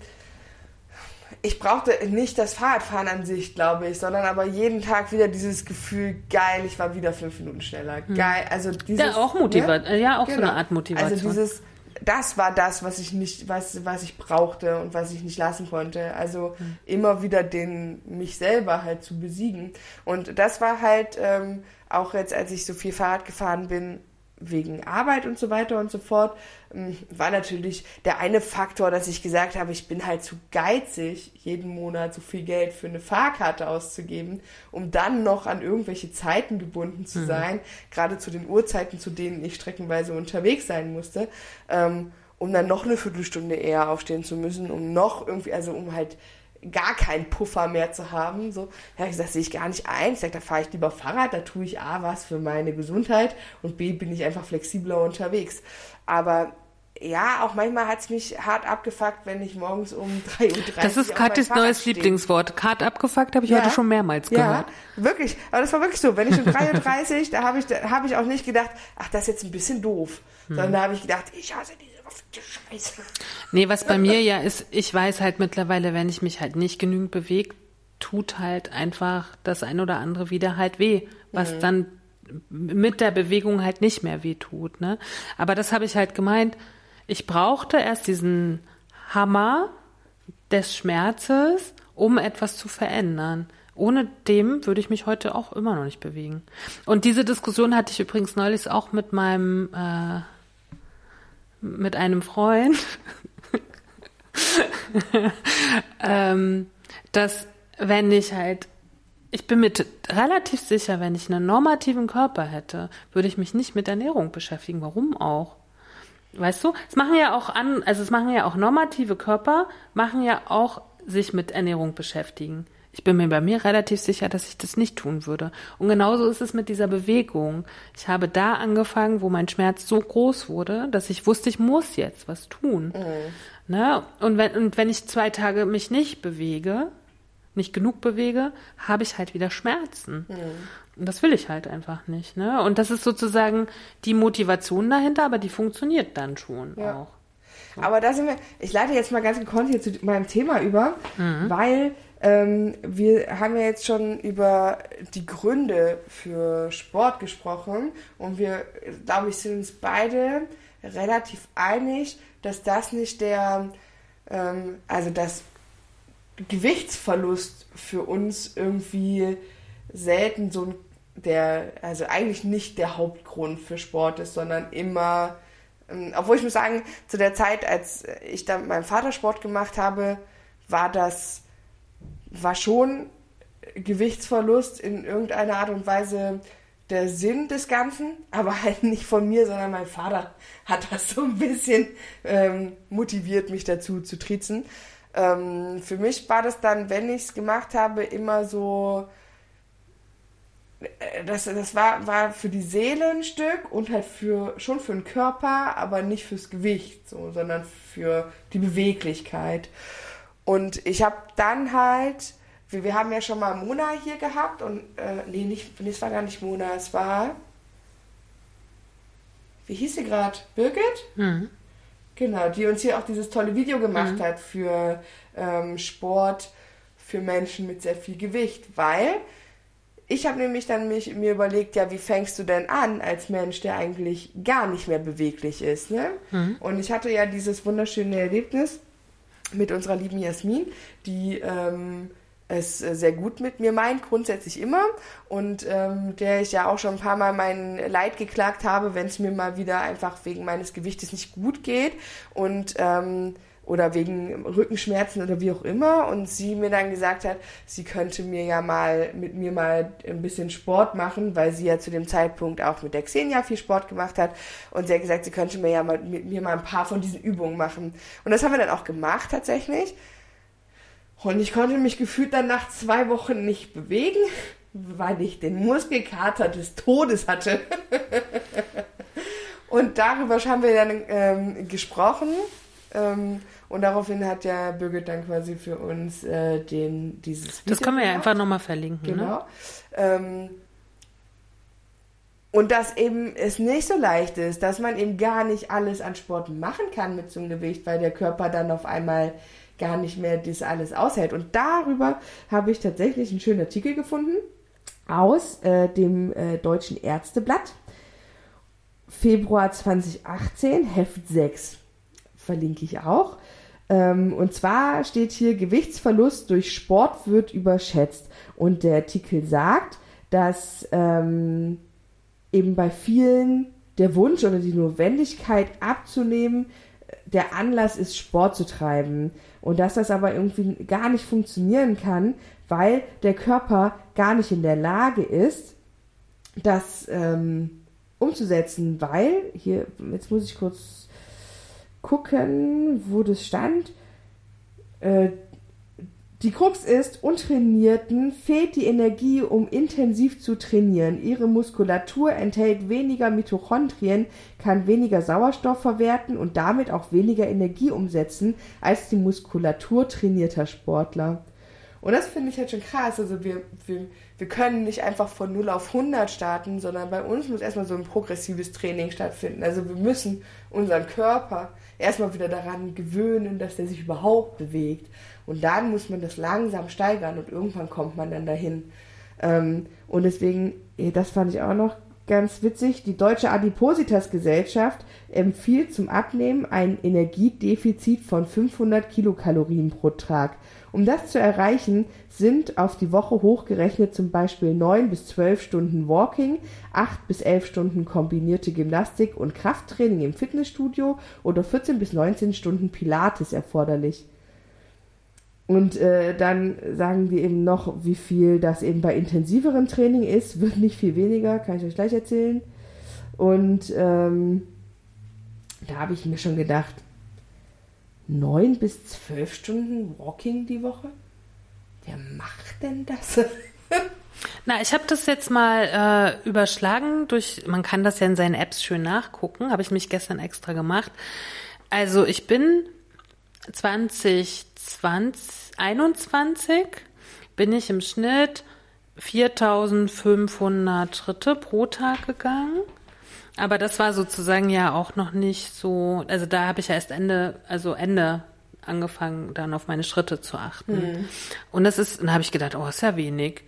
ich brauchte nicht das Fahrradfahren an sich, glaube ich, sondern aber jeden Tag wieder dieses Gefühl, geil, ich war wieder fünf Minuten schneller. Hm. Geil, also dieses. Ja, auch motiviert, ne? ja, auch genau. so eine genau. Art Motivation. Also dieses, das war das, was ich nicht, was, was ich brauchte und was ich nicht lassen konnte. Also mhm. immer wieder den, mich selber halt zu besiegen. Und das war halt ähm, auch jetzt, als ich so viel Fahrrad gefahren bin, wegen Arbeit und so weiter und so fort, ähm, war natürlich der eine Faktor, dass ich gesagt habe, ich bin halt zu geizig, jeden Monat so viel Geld für eine Fahrkarte auszugeben, um dann noch an irgendwelche Zeiten gebunden zu mhm. sein, gerade zu den Uhrzeiten, zu denen ich streckenweise unterwegs sein musste, ähm, um dann noch eine Viertelstunde eher aufstehen zu müssen, um noch irgendwie, also um halt gar keinen Puffer mehr zu haben. So, ja, ich gesagt, sehe ich gar nicht ein. Ich sage, da fahre ich lieber Fahrrad, da tue ich A was für meine Gesundheit und B bin ich einfach flexibler unterwegs. Aber ja, auch manchmal hat es mich hart abgefuckt, wenn ich morgens um 3.30 Uhr Das ist Katis neues stehe. Lieblingswort. Hart abgefuckt habe ich ja, heute schon mehrmals gehört. Ja, wirklich. Aber das war wirklich so. Wenn ich um 3.30 Uhr, da habe ich, hab ich auch nicht gedacht, ach, das ist jetzt ein bisschen doof. Hm. Sondern da habe ich gedacht, ich hasse diese Scheiße. Nee, was bei mir ja ist, ich weiß halt mittlerweile, wenn ich mich halt nicht genügend bewege, tut halt einfach das ein oder andere wieder halt weh, was mhm. dann mit der Bewegung halt nicht mehr weh tut. Ne? Aber das habe ich halt gemeint, ich brauchte erst diesen Hammer des Schmerzes, um etwas zu verändern. Ohne dem würde ich mich heute auch immer noch nicht bewegen. Und diese Diskussion hatte ich übrigens neulich auch mit meinem äh, mit einem Freund, [LAUGHS] ähm, dass wenn ich halt, ich bin mir relativ sicher, wenn ich einen normativen Körper hätte, würde ich mich nicht mit Ernährung beschäftigen. Warum auch? Weißt du, es machen ja auch an, also es machen ja auch normative Körper, machen ja auch sich mit Ernährung beschäftigen. Ich bin mir bei mir relativ sicher, dass ich das nicht tun würde. Und genauso ist es mit dieser Bewegung. Ich habe da angefangen, wo mein Schmerz so groß wurde, dass ich wusste, ich muss jetzt was tun. Mhm. Ne? Und, wenn, und wenn ich zwei Tage mich nicht bewege, nicht genug bewege, habe ich halt wieder Schmerzen. Mhm. Und das will ich halt einfach nicht. Ne? Und das ist sozusagen die Motivation dahinter, aber die funktioniert dann schon ja. auch. Aber da sind wir, ich leite jetzt mal ganz gekonnt hier zu meinem Thema über, mhm. weil ähm, wir haben ja jetzt schon über die Gründe für Sport gesprochen und wir, glaube ich, sind uns beide relativ einig, dass das nicht der, ähm, also dass Gewichtsverlust für uns irgendwie selten so ein der, also eigentlich nicht der Hauptgrund für Sport ist, sondern immer, ähm, obwohl ich muss sagen, zu der Zeit, als ich dann mit meinem Vater Sport gemacht habe, war das, war schon Gewichtsverlust in irgendeiner Art und Weise der Sinn des Ganzen, aber halt nicht von mir, sondern mein Vater hat das so ein bisschen ähm, motiviert, mich dazu zu trizen. Ähm, für mich war das dann, wenn ich es gemacht habe, immer so, äh, das, das war, war für die Seele ein Stück und halt für, schon für den Körper, aber nicht fürs Gewicht, so, sondern für die Beweglichkeit. Und ich habe dann halt, wir, wir haben ja schon mal Mona hier gehabt und, äh, nee, nicht, nee, es war gar nicht Mona, es war, wie hieß sie gerade? Birgit? Mhm. Genau, die uns hier auch dieses tolle Video gemacht mhm. hat für ähm, Sport für Menschen mit sehr viel Gewicht, weil ich habe nämlich dann mich, mir überlegt, ja, wie fängst du denn an als Mensch, der eigentlich gar nicht mehr beweglich ist, ne? Mhm. Und ich hatte ja dieses wunderschöne Erlebnis mit unserer lieben Jasmin, die ähm, es sehr gut mit mir meint, grundsätzlich immer. Und ähm, der ich ja auch schon ein paar Mal mein Leid geklagt habe, wenn es mir mal wieder einfach wegen meines Gewichtes nicht gut geht. Und ähm, oder wegen Rückenschmerzen oder wie auch immer und sie mir dann gesagt hat, sie könnte mir ja mal mit mir mal ein bisschen Sport machen, weil sie ja zu dem Zeitpunkt auch mit der Xenia viel Sport gemacht hat und sie hat gesagt, sie könnte mir ja mal mit mir mal ein paar von diesen Übungen machen und das haben wir dann auch gemacht tatsächlich und ich konnte mich gefühlt dann nach zwei Wochen nicht bewegen, weil ich den Muskelkater des Todes hatte. [LAUGHS] und darüber haben wir dann ähm, gesprochen. Ähm, und daraufhin hat ja Birgit dann quasi für uns äh, den, dieses Video Das können wir ja einfach nochmal verlinken. Ne? Genau. Ne? Ähm, und dass eben es nicht so leicht ist, dass man eben gar nicht alles an Sport machen kann mit so einem Gewicht, weil der Körper dann auf einmal gar nicht mehr das alles aushält. Und darüber habe ich tatsächlich einen schönen Artikel gefunden aus äh, dem äh, Deutschen Ärzteblatt. Februar 2018, Heft 6. Verlinke ich auch. Ähm, und zwar steht hier, Gewichtsverlust durch Sport wird überschätzt. Und der Artikel sagt, dass ähm, eben bei vielen der Wunsch oder die Notwendigkeit abzunehmen der Anlass ist, Sport zu treiben. Und dass das aber irgendwie gar nicht funktionieren kann, weil der Körper gar nicht in der Lage ist, das ähm, umzusetzen, weil, hier, jetzt muss ich kurz gucken, wo das stand. Äh, die Krux ist, Untrainierten fehlt die Energie, um intensiv zu trainieren. Ihre Muskulatur enthält weniger Mitochondrien, kann weniger Sauerstoff verwerten und damit auch weniger Energie umsetzen als die Muskulatur trainierter Sportler. Und das finde ich halt schon krass. Also wir, wir, wir können nicht einfach von 0 auf 100 starten, sondern bei uns muss erstmal so ein progressives Training stattfinden. Also wir müssen unseren Körper erstmal wieder daran gewöhnen, dass der sich überhaupt bewegt. Und dann muss man das langsam steigern und irgendwann kommt man dann dahin. Ähm, und deswegen, eh, das fand ich auch noch ganz witzig, die Deutsche Adipositas-Gesellschaft empfiehlt zum Abnehmen ein Energiedefizit von 500 Kilokalorien pro Tag. Um das zu erreichen, sind auf die Woche hochgerechnet zum Beispiel 9 bis 12 Stunden Walking, 8 bis 11 Stunden kombinierte Gymnastik und Krafttraining im Fitnessstudio oder 14 bis 19 Stunden Pilates erforderlich. Und äh, dann sagen wir eben noch, wie viel das eben bei intensiverem Training ist. Wird nicht viel weniger, kann ich euch gleich erzählen. Und ähm, da habe ich mir schon gedacht, neun bis zwölf Stunden Walking die Woche? Wer macht denn das? [LAUGHS] Na, ich habe das jetzt mal äh, überschlagen durch, man kann das ja in seinen Apps schön nachgucken, habe ich mich gestern extra gemacht. Also ich bin 2021 bin ich im Schnitt 4500 Schritte pro Tag gegangen. Aber das war sozusagen ja auch noch nicht so, also da habe ich ja erst Ende, also Ende angefangen, dann auf meine Schritte zu achten. Hm. Und das ist, dann habe ich gedacht, oh, ist ja wenig.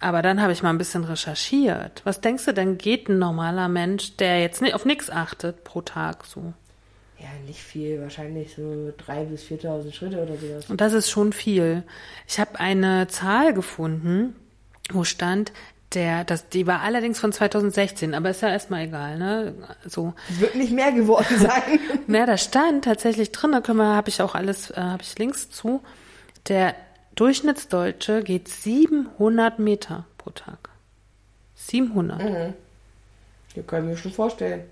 Aber dann habe ich mal ein bisschen recherchiert. Was denkst du denn, geht ein normaler Mensch, der jetzt nicht auf nichts achtet, pro Tag so? Ja, nicht viel, wahrscheinlich so 3.000 bis 4.000 Schritte oder sowas. Und das ist schon viel. Ich habe eine Zahl gefunden, wo stand, der, das, die war allerdings von 2016, aber ist ja erstmal egal, ne? So. Wird nicht mehr geworden [LAUGHS] sein. Na, da stand tatsächlich drin, da können wir, habe ich auch alles, äh, habe ich Links zu. Der Durchschnittsdeutsche geht 700 Meter pro Tag. 700. Mhm. Das kann ich mir schon vorstellen.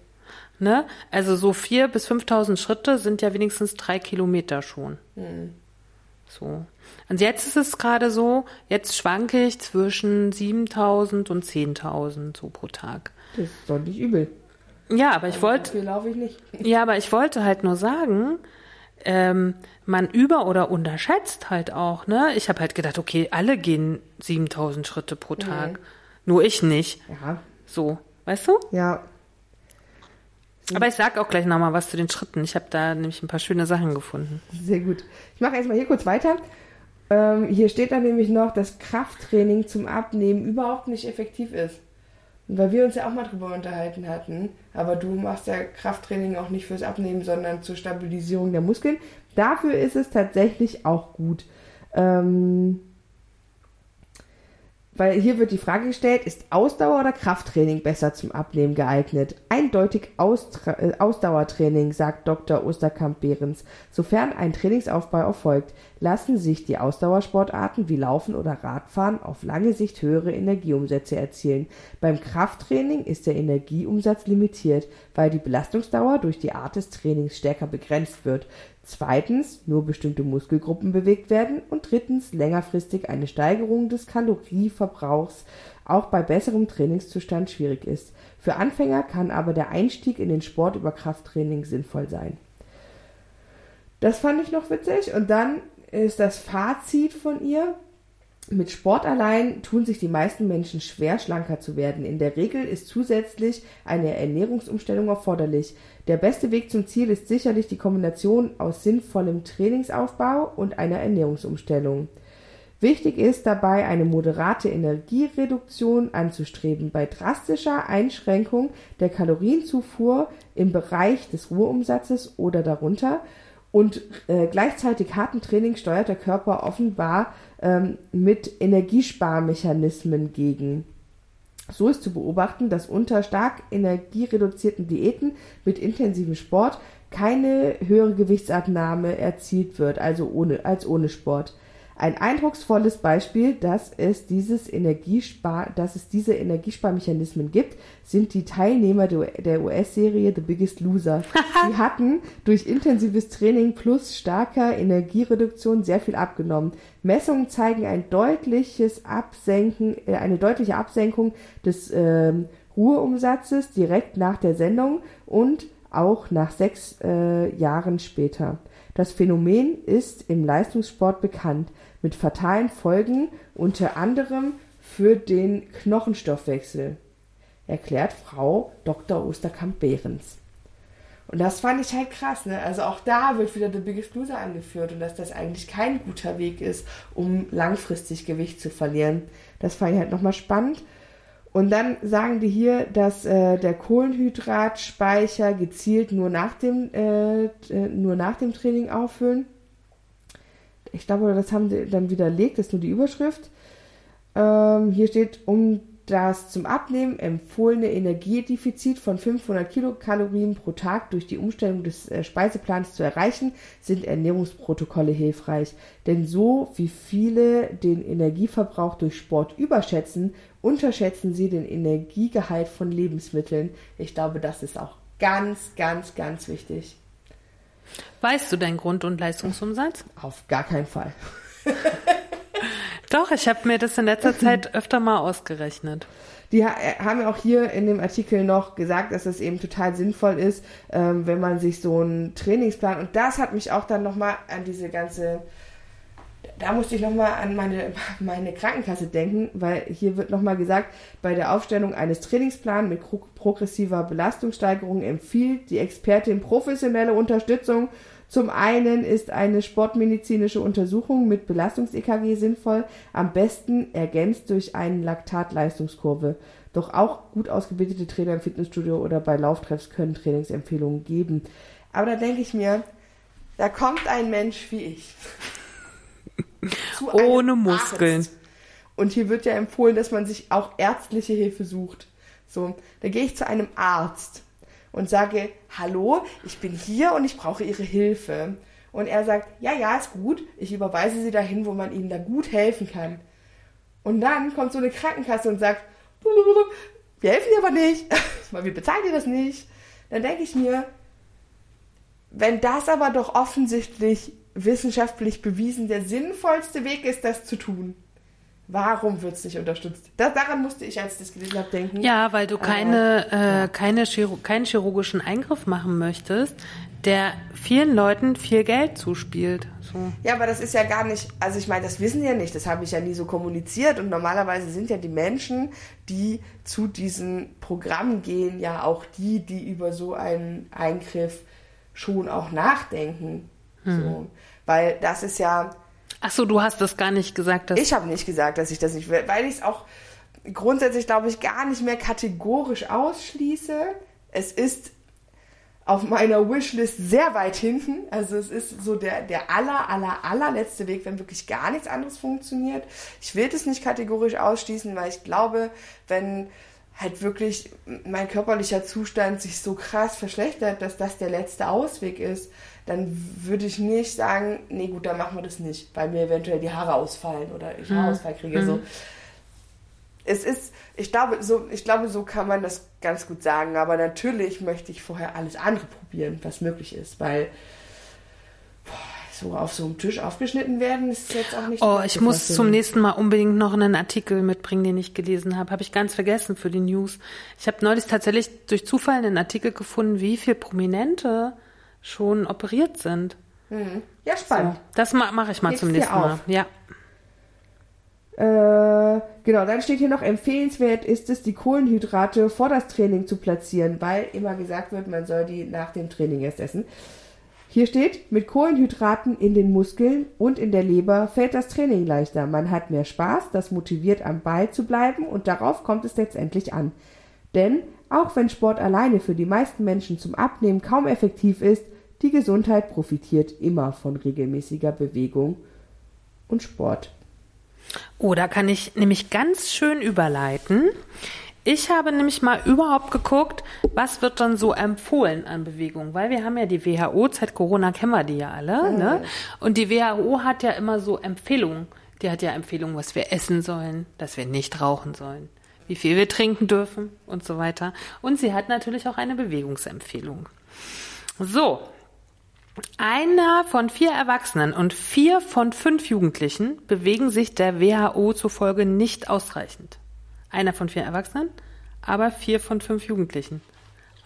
Ne? Also so 4.000 bis 5.000 Schritte sind ja wenigstens drei Kilometer schon. Mhm. So. Und jetzt ist es gerade so, jetzt schwanke ich zwischen 7.000 und 10.000 so pro Tag. Das ist doch nicht übel. Ja, aber ich wollte, laufe ich nicht. [LAUGHS] ja, aber ich wollte halt nur sagen, ähm, man über- oder unterschätzt halt auch, ne? Ich habe halt gedacht, okay, alle gehen 7000 Schritte pro Tag. Nur ich nicht. Ja, So, weißt du? ja. Aber ich sag auch gleich nochmal was zu den Schritten. Ich habe da nämlich ein paar schöne Sachen gefunden. Sehr gut. Ich mache erstmal hier kurz weiter. Ähm, hier steht dann nämlich noch, dass Krafttraining zum Abnehmen überhaupt nicht effektiv ist. Und weil wir uns ja auch mal drüber unterhalten hatten, aber du machst ja Krafttraining auch nicht fürs Abnehmen, sondern zur Stabilisierung der Muskeln. Dafür ist es tatsächlich auch gut. Ähm, weil hier wird die Frage gestellt, ist Ausdauer- oder Krafttraining besser zum Abnehmen geeignet? Eindeutig Austra äh, Ausdauertraining, sagt Dr. Osterkamp-Behrens. Sofern ein Trainingsaufbau erfolgt, lassen sich die Ausdauersportarten wie Laufen oder Radfahren auf lange Sicht höhere Energieumsätze erzielen. Beim Krafttraining ist der Energieumsatz limitiert, weil die Belastungsdauer durch die Art des Trainings stärker begrenzt wird. Zweitens, nur bestimmte Muskelgruppen bewegt werden. Und drittens, längerfristig eine Steigerung des Kalorieverbrauchs auch bei besserem Trainingszustand schwierig ist. Für Anfänger kann aber der Einstieg in den Sport über Krafttraining sinnvoll sein. Das fand ich noch witzig. Und dann ist das Fazit von ihr. Mit Sport allein tun sich die meisten Menschen schwer, schlanker zu werden. In der Regel ist zusätzlich eine Ernährungsumstellung erforderlich. Der beste Weg zum Ziel ist sicherlich die Kombination aus sinnvollem Trainingsaufbau und einer Ernährungsumstellung. Wichtig ist dabei, eine moderate Energiereduktion anzustreben. Bei drastischer Einschränkung der Kalorienzufuhr im Bereich des Ruheumsatzes oder darunter und äh, gleichzeitig harten Training steuert der Körper offenbar ähm, mit Energiesparmechanismen gegen. So ist zu beobachten, dass unter stark energiereduzierten Diäten mit intensivem Sport keine höhere Gewichtsabnahme erzielt wird, also ohne, als ohne Sport. Ein eindrucksvolles Beispiel, dass es, dieses Energiespar, dass es diese Energiesparmechanismen gibt, sind die Teilnehmer der, US-Serie The Biggest Loser. [LAUGHS] Sie hatten durch intensives Training plus starker Energiereduktion sehr viel abgenommen. Messungen zeigen ein deutliches Absenken, äh, eine deutliche Absenkung des ähm, Ruheumsatzes direkt nach der Sendung und auch nach sechs äh, Jahren später. Das Phänomen ist im Leistungssport bekannt, mit fatalen Folgen unter anderem für den Knochenstoffwechsel, erklärt Frau Dr. Osterkamp-Behrens. Und das fand ich halt krass, ne? Also auch da wird wieder The Biggest Loser angeführt und dass das eigentlich kein guter Weg ist, um langfristig Gewicht zu verlieren. Das fand ich halt nochmal spannend. Und dann sagen die hier, dass äh, der Kohlenhydratspeicher gezielt nur nach dem, äh, nur nach dem Training auffüllen. Ich glaube, das haben sie dann widerlegt, das ist nur die Überschrift. Ähm, hier steht, um das zum Abnehmen empfohlene Energiedefizit von 500 Kilokalorien pro Tag durch die Umstellung des äh, Speiseplans zu erreichen, sind Ernährungsprotokolle hilfreich. Denn so wie viele den Energieverbrauch durch Sport überschätzen, unterschätzen sie den Energiegehalt von Lebensmitteln. Ich glaube, das ist auch ganz, ganz, ganz wichtig. Weißt du deinen Grund- und Leistungsumsatz? Auf gar keinen Fall. [LAUGHS] Doch, ich habe mir das in letzter [CLEARS THROAT] Zeit öfter mal ausgerechnet. Die ha haben ja auch hier in dem Artikel noch gesagt, dass es eben total sinnvoll ist, ähm, wenn man sich so einen Trainingsplan und das hat mich auch dann nochmal an diese ganze, da musste ich nochmal an meine, [LAUGHS] meine Krankenkasse denken, weil hier wird nochmal gesagt, bei der Aufstellung eines Trainingsplans mit progressiver Belastungssteigerung empfiehlt die Expertin professionelle Unterstützung zum einen ist eine sportmedizinische Untersuchung mit Belastungs-EKG sinnvoll, am besten ergänzt durch eine Laktatleistungskurve. Doch auch gut ausgebildete Trainer im Fitnessstudio oder bei Lauftreffs können Trainingsempfehlungen geben. Aber da denke ich mir, da kommt ein Mensch wie ich. Ohne Muskeln. Arzt. Und hier wird ja empfohlen, dass man sich auch ärztliche Hilfe sucht. So, da gehe ich zu einem Arzt und sage, hallo, ich bin hier und ich brauche Ihre Hilfe. Und er sagt, ja, ja, ist gut, ich überweise Sie dahin, wo man Ihnen da gut helfen kann. Und dann kommt so eine Krankenkasse und sagt, wir helfen dir aber nicht, [LAUGHS] weil wir bezahlen dir das nicht. Dann denke ich mir, wenn das aber doch offensichtlich wissenschaftlich bewiesen der sinnvollste Weg ist, das zu tun, Warum wird es nicht unterstützt? Das, daran musste ich, als ich das gelesen habe, denken. Ja, weil du keine, äh, ja. keine Chiro keinen chirurgischen Eingriff machen möchtest, der vielen Leuten viel Geld zuspielt. So. Ja, aber das ist ja gar nicht, also ich meine, das wissen ja nicht, das habe ich ja nie so kommuniziert und normalerweise sind ja die Menschen, die zu diesen Programmen gehen, ja auch die, die über so einen Eingriff schon auch nachdenken. Hm. So. Weil das ist ja, Ach so, du hast das gar nicht gesagt. Dass ich habe nicht gesagt, dass ich das nicht will, weil ich es auch grundsätzlich, glaube ich, gar nicht mehr kategorisch ausschließe. Es ist auf meiner Wishlist sehr weit hinten. Also es ist so der, der aller, aller, allerletzte Weg, wenn wirklich gar nichts anderes funktioniert. Ich will das nicht kategorisch ausschließen, weil ich glaube, wenn halt wirklich mein körperlicher Zustand sich so krass verschlechtert, dass das der letzte Ausweg ist, dann würde ich nicht sagen, nee gut, dann machen wir das nicht, weil mir eventuell die Haare ausfallen oder ich mhm. Haarausfall kriege. Mhm. So. Es ist, ich glaube, so, ich glaube, so kann man das ganz gut sagen, aber natürlich möchte ich vorher alles andere probieren, was möglich ist, weil so auf so einem Tisch aufgeschnitten werden, ist jetzt auch nicht. Oh, ich muss zum nächsten Mal unbedingt noch einen Artikel mitbringen, den ich gelesen habe. Habe ich ganz vergessen für die News. Ich habe neulich tatsächlich durch Zufall einen Artikel gefunden, wie viel Prominente schon operiert sind. Mhm. Ja, spannend. So, das ma mache ich mal Leg's zum nächsten Mal. Ja. Äh, genau, dann steht hier noch, empfehlenswert ist es, die Kohlenhydrate vor das Training zu platzieren, weil immer gesagt wird, man soll die nach dem Training erst essen. Hier steht, mit Kohlenhydraten in den Muskeln und in der Leber fällt das Training leichter. Man hat mehr Spaß, das motiviert am Ball zu bleiben und darauf kommt es letztendlich an. Denn auch wenn Sport alleine für die meisten Menschen zum Abnehmen kaum effektiv ist, die Gesundheit profitiert immer von regelmäßiger Bewegung und Sport. Oh, da kann ich nämlich ganz schön überleiten. Ich habe nämlich mal überhaupt geguckt, was wird dann so empfohlen an Bewegung, weil wir haben ja die WHO, seit Corona kennen wir die ja alle, mhm. ne? Und die WHO hat ja immer so Empfehlungen. Die hat ja Empfehlungen, was wir essen sollen, dass wir nicht rauchen sollen, wie viel wir trinken dürfen und so weiter. Und sie hat natürlich auch eine Bewegungsempfehlung. So, einer von vier Erwachsenen und vier von fünf Jugendlichen bewegen sich der WHO zufolge nicht ausreichend. Einer von vier Erwachsenen, aber vier von fünf Jugendlichen.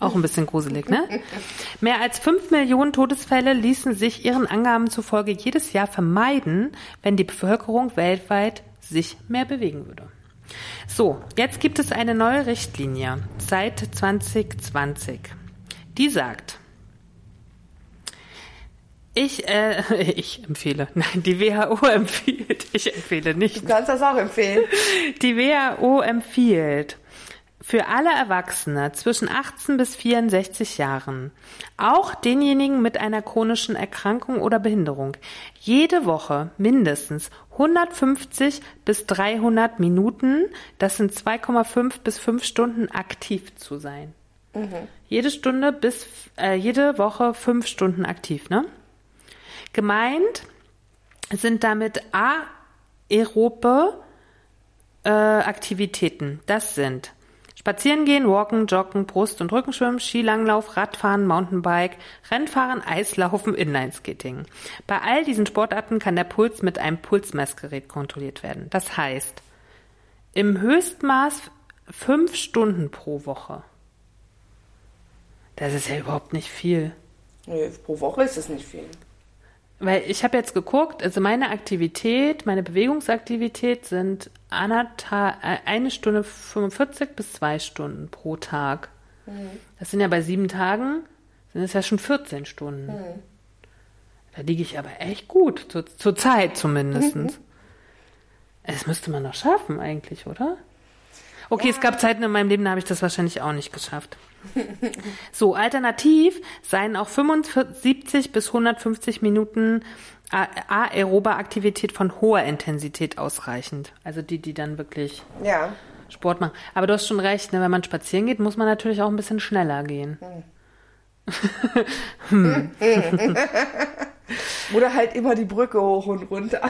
Auch ein bisschen gruselig, ne? [LAUGHS] Mehr als fünf Millionen Todesfälle ließen sich ihren Angaben zufolge jedes Jahr vermeiden, wenn die Bevölkerung weltweit sich mehr bewegen würde. So, jetzt gibt es eine neue Richtlinie seit 2020. Die sagt, ich, äh, [LAUGHS] ich empfehle. Nein, die WHO [LAUGHS] empfiehlt. Ich empfehle nicht. Du kannst das auch empfehlen. Die WHO empfiehlt für alle Erwachsene zwischen 18 bis 64 Jahren, auch denjenigen mit einer chronischen Erkrankung oder Behinderung, jede Woche mindestens 150 bis 300 Minuten, das sind 2,5 bis 5 Stunden aktiv zu sein. Mhm. Jede Stunde bis, äh, jede Woche 5 Stunden aktiv, ne? Gemeint sind damit aerobe äh, Aktivitäten. Das sind Spazierengehen, Walken, Joggen, Brust- und Rückenschwimmen, Skilanglauf, Radfahren, Mountainbike, Rennfahren, Eislaufen, Inlineskating. Bei all diesen Sportarten kann der Puls mit einem Pulsmessgerät kontrolliert werden. Das heißt, im Höchstmaß fünf Stunden pro Woche. Das ist ja überhaupt nicht viel. Nee, pro Woche ist das nicht viel. Weil ich habe jetzt geguckt, also meine Aktivität, meine Bewegungsaktivität sind äh, eine Stunde 45 bis zwei Stunden pro Tag. Mhm. Das sind ja bei sieben Tagen, sind es ja schon 14 Stunden. Mhm. Da liege ich aber echt gut, zur, zur Zeit zumindest. Mhm. Das müsste man doch schaffen eigentlich, oder? Okay, es gab Zeiten in meinem Leben, da habe ich das wahrscheinlich auch nicht geschafft. [LAUGHS] So, alternativ seien auch 75 bis 150 Minuten a- aerobe Aktivität von hoher Intensität ausreichend. Also die, die dann wirklich Ja. Sport machen. Aber du hast schon recht, ne? wenn man spazieren geht, muss man natürlich auch ein bisschen schneller gehen. [LAUGHS] [LAUGHS] Oder halt immer die Brücke hoch und runter.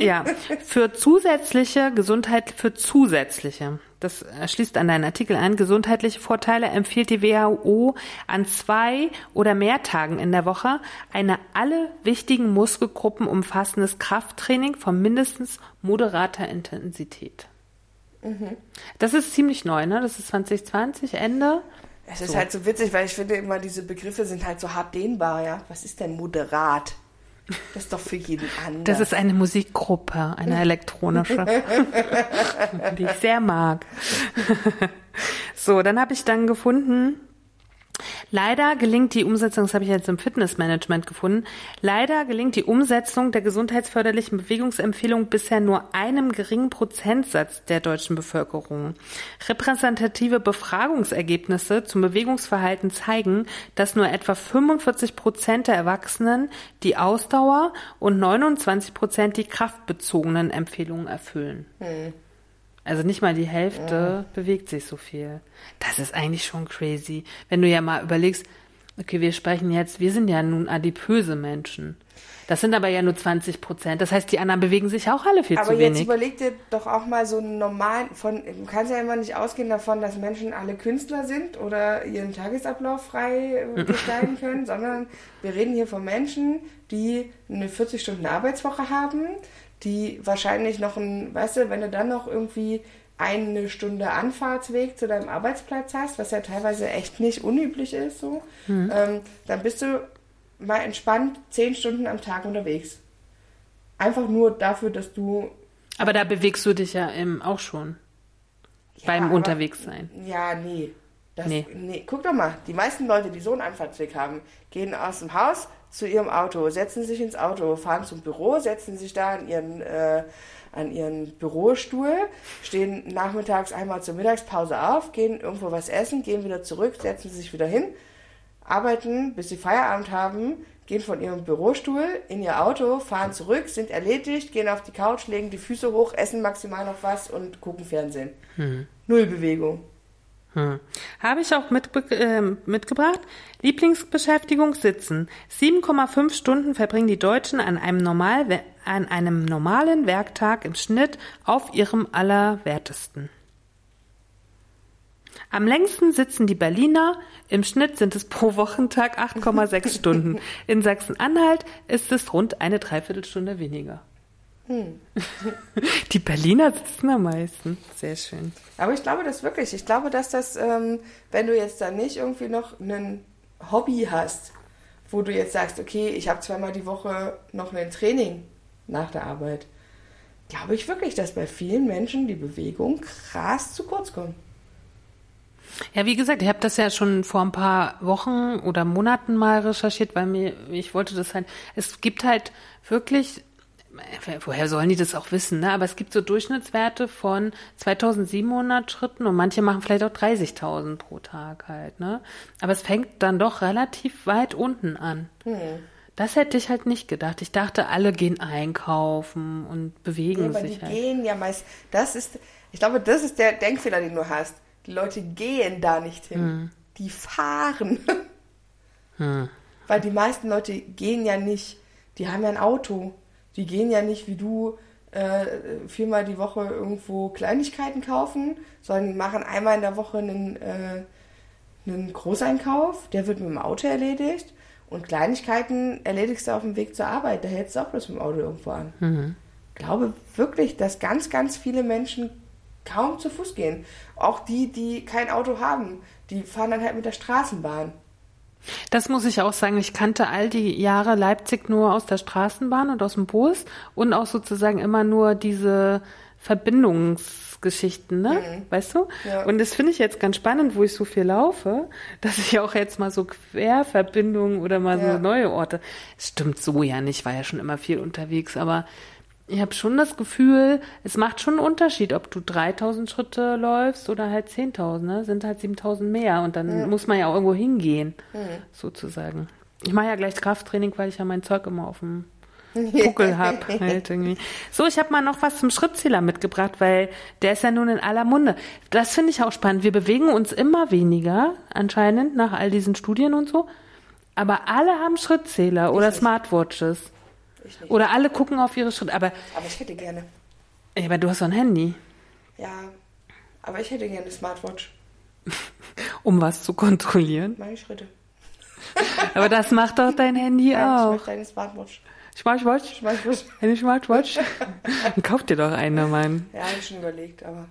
Ja, für zusätzliche Gesundheit, für zusätzliche, das schließt an deinen Artikel an, gesundheitliche Vorteile empfiehlt die WHO an zwei oder mehr Tagen in der Woche eine alle wichtigen Muskelgruppen umfassendes Krafttraining von mindestens moderater Intensität. Das ist ziemlich neu, ne? Das ist 2020, Ende. Es ist So. halt so witzig, weil ich finde immer, diese Begriffe sind halt so hart dehnbar, ja. Was ist denn moderat? Das ist doch für jeden anders. Das ist eine Musikgruppe, eine elektronische, [LAUGHS] die ich sehr mag. So, dann habe ich dann gefunden, leider gelingt die Umsetzung, das habe ich jetzt im Fitnessmanagement gefunden, leider gelingt die Umsetzung der gesundheitsförderlichen Bewegungsempfehlung bisher nur einem geringen Prozentsatz der deutschen Bevölkerung. Repräsentative Befragungsergebnisse zum Bewegungsverhalten zeigen, dass nur etwa 45 Prozent der Erwachsenen die Ausdauer und 29 Prozent die kraftbezogenen Empfehlungen erfüllen. Also nicht mal die Hälfte bewegt sich so viel. Das ist eigentlich schon crazy. Wenn du ja mal überlegst, okay, wir sprechen jetzt, wir sind ja nun adipöse Menschen. Das sind aber ja nur 20 Prozent. Das heißt, die anderen bewegen sich auch alle viel Aber zu jetzt wenig. überleg dir doch auch mal so einen normalen, von, du kannst ja immer nicht ausgehen davon, dass Menschen alle Künstler sind oder ihren Tagesablauf frei äh, [LAUGHS] gestalten können, sondern wir reden hier von Menschen, die eine 40-Stunden-Arbeitswoche haben, die wahrscheinlich noch ein, weißt du, wenn du dann noch irgendwie eine Stunde Anfahrtsweg zu deinem Arbeitsplatz hast, was ja teilweise echt nicht unüblich ist, so, ähm, dann bist du mal entspannt zehn Stunden am Tag unterwegs. Einfach nur dafür, dass du Aber da bewegst du dich ja ähm, auch schon Ja, beim aber- Unterwegssein. Ja, nee. Das, Nee. nee. Guck doch mal, die meisten Leute, die so einen Anfahrtsweg haben, gehen aus dem Haus zu ihrem Auto, setzen sich ins Auto, fahren zum Büro, setzen sich da an ihren, äh, an ihren Bürostuhl, stehen nachmittags einmal zur Mittagspause auf, gehen irgendwo was essen, gehen wieder zurück, setzen sich wieder hin, arbeiten, bis sie Feierabend haben, gehen von ihrem Bürostuhl in ihr Auto, fahren zurück, sind erledigt, gehen auf die Couch, legen die Füße hoch, essen maximal noch was und gucken Fernsehen. Null Bewegung. Hm. Habe ich auch mitbe ähm, mitgebracht. Lieblingsbeschäftigung Sitzen. 7,5 Stunden verbringen die Deutschen an einem, normal an einem normalen Werktag im Schnitt auf ihrem Allerwertesten. Am längsten sitzen die Berliner. Im Schnitt sind es pro Wochentag 8,6 Stunden. In Sachsen-Anhalt ist es rund eine Dreiviertelstunde weniger. [LAUGHS] Die Berliner sitzen am meisten. Sehr schön. Aber ich glaube das wirklich. Ich glaube, dass das, ähm, wenn du jetzt da nicht irgendwie noch ein Hobby hast, wo du jetzt sagst, okay, ich habe zweimal die Woche noch ein Training nach der Arbeit, glaube ich wirklich, dass bei vielen Menschen die Bewegung krass zu kurz kommt. Ja, wie gesagt, ich habe das ja schon vor ein paar Wochen oder Monaten mal recherchiert, weil mir ich wollte das halt. Es gibt halt wirklich, woher sollen die das auch wissen? Ne? Aber es gibt so Durchschnittswerte von 2.700 Schritten und manche machen vielleicht auch 30.000 pro Tag halt. Ne? Aber es fängt dann doch relativ weit unten an. Das hätte ich halt nicht gedacht. Ich dachte, alle gehen einkaufen und bewegen Nee, aber die sich halt. gehen ja meist. Das ist, ich glaube, das ist der Denkfehler, den du hast. Die Leute gehen da nicht hin. Die fahren. Weil die meisten Leute gehen ja nicht. Die haben ja ein Auto. Die gehen ja nicht wie du äh, viermal die Woche irgendwo Kleinigkeiten kaufen, sondern die machen einmal in der Woche einen, äh, einen Großeinkauf. Der wird mit dem Auto erledigt. Und Kleinigkeiten erledigst du auf dem Weg zur Arbeit. Da hältst du auch bloß mit dem Auto irgendwo an glaube wirklich, dass ganz, ganz viele Menschen kaum zu Fuß gehen. Auch die, die kein Auto haben, die fahren dann halt mit der Straßenbahn. Das muss ich auch sagen. Ich kannte all die Jahre Leipzig nur aus der Straßenbahn und aus dem Bus und auch sozusagen immer nur diese Verbindungsgeschichten, ne? Weißt du? Ja. Und das finde ich jetzt ganz spannend, wo ich so viel laufe, dass ich auch jetzt mal so Querverbindungen oder mal Ja. so neue Orte. Stimmt so ja nicht, war ja schon immer viel unterwegs, aber ich habe schon das Gefühl, es macht schon einen Unterschied, ob du 3000 Schritte läufst oder halt 10.000, ne? Sind halt 7000 mehr und dann muss man ja auch irgendwo hingehen, sozusagen. Ich mache ja gleich Krafttraining, weil ich ja mein Zeug immer auf dem Buckel [LAUGHS] hab. Halt irgendwie. So, ich habe mal noch was zum Schrittzähler mitgebracht, weil der ist ja nun in aller Munde. Das finde ich auch spannend. Wir bewegen uns immer weniger, anscheinend, nach all diesen Studien und so. Aber alle haben Schrittzähler oder nicht. Smartwatches. Ich nicht. Oder alle gucken auf ihre Schritte. Aber, Aber ich hätte gerne. ja, aber du hast doch ein Handy, Ja, aber ich hätte gerne eine Smartwatch. [LAUGHS] um was zu kontrollieren. Meine Schritte. [LAUGHS] Aber das macht doch dein Handy [LAUGHS] ich auch. möchte eine Smartwatch. Smartwatch? Smartwatch. Eine Smartwatch? Dann kauf dir doch eine, Mann. Ja, habe ich schon überlegt, aber.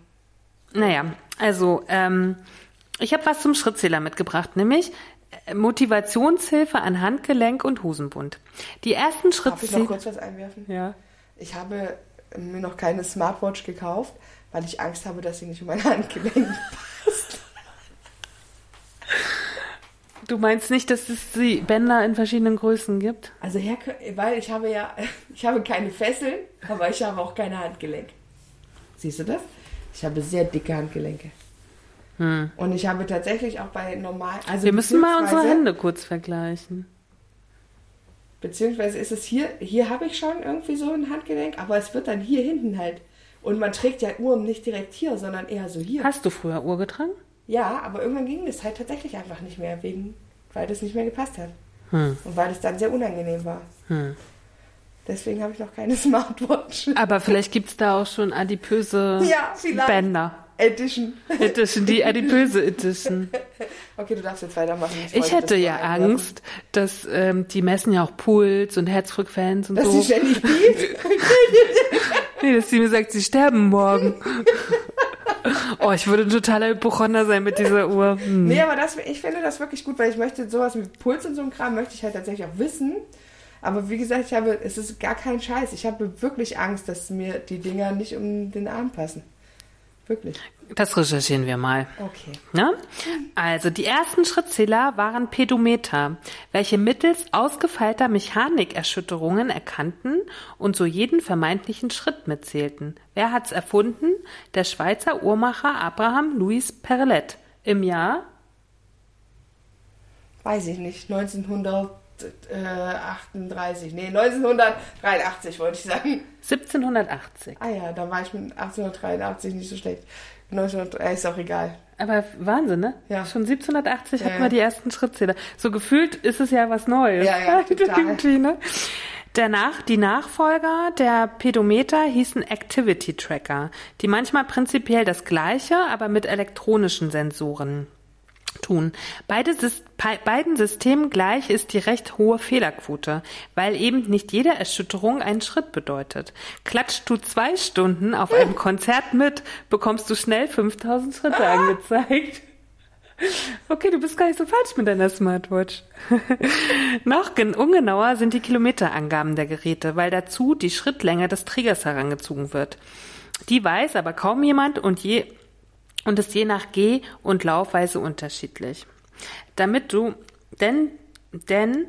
Naja, also ähm, ich habe was zum Schrittzähler mitgebracht, nämlich Motivationshilfe an Handgelenk und Hosenbund. Die ersten Darf ich noch kurz was einwerfen? Ja. Ich habe mir noch keine Smartwatch gekauft, weil ich Angst habe, dass sie nicht um mein [LAUGHS] Handgelenk passt. Du meinst nicht, dass es die Bänder in verschiedenen Größen gibt? Also her, weil ich habe ja, [LAUGHS] ich habe keine Fesseln, aber ich habe auch keine Handgelenk. Siehst du das? Ich habe sehr dicke Handgelenke. Und ich habe tatsächlich auch bei normal, also Hm. Wir müssen mal unsere Hände kurz vergleichen. Beziehungsweise ist es hier, hier habe ich schon irgendwie so ein Handgelenk, aber es wird dann hier hinten halt. Und man trägt ja Uhren nicht direkt hier, sondern eher so hier. Hast du früher Uhr getragen? Ja, aber irgendwann ging das halt tatsächlich einfach nicht mehr, wegen, weil das nicht mehr gepasst hat. Hm. Und weil es dann sehr unangenehm war. Deswegen habe ich noch keine [LAUGHS] Smartwatch. Aber vielleicht gibt's da auch schon adipöse Ja. Bänder. Edition. Edition, die adipöse Edition. [LAUGHS] Okay, du darfst jetzt weitermachen. Ich wollte hätte ja. Angst, dass ähm, die messen ja auch Puls und Herzfrequenz und Dass so. sie ständig piept. [LAUGHS] Nee, dass sie mir sagt, sie sterben morgen. [LAUGHS] oh, ich würde ein totaler Hypochonder sein mit dieser Uhr. Hm. Nee, aber das, ich finde das wirklich gut, weil ich möchte sowas mit Puls und so einem Kram möchte ich halt tatsächlich auch wissen. Aber wie gesagt, ich habe, es ist gar kein Scheiß. Ich habe wirklich Angst, dass mir die Dinger nicht um den Arm passen. Wirklich. Das recherchieren wir mal. Okay. Ne? Also die ersten Schrittzähler waren Pedometer, welche mittels ausgefeilter Mechanikerschütterungen erkannten und so jeden vermeintlichen Schritt mitzählten. Wer hat's erfunden? Der Schweizer Uhrmacher Abraham Louis Perlet im Jahr Weiß ich nicht. 1938. Nee, 1983 wollte ich sagen. 1780. Ah ja, da war ich mit 1883 nicht so schlecht. 1900, äh, ist auch egal. Aber Wahnsinn, ne? Ja. Schon 1780 Ja, hatten ja. wir die ersten Schrittzähler. So gefühlt ist es ja was Neues. Ja, ja, [LAUGHS] total. Ne? Der Nach die Nachfolger der Pedometer hießen Activity Tracker, die manchmal prinzipiell das gleiche, aber mit elektronischen Sensoren tun. Beide, beiden Systemen gleich ist die recht hohe Fehlerquote, weil eben nicht jede Erschütterung einen Schritt bedeutet. Klatscht du zwei Stunden auf einem Konzert mit, bekommst du schnell 5000 Schritte angezeigt. [LAUGHS] Okay, du bist gar nicht so falsch mit deiner Smartwatch. [LAUGHS] Noch gen- ungenauer sind die Kilometerangaben der Geräte, weil dazu die Schrittlänge des Trägers herangezogen wird. Die weiß aber kaum jemand und je und ist je nach Geh- und Laufweise unterschiedlich. Damit du, denn, denn,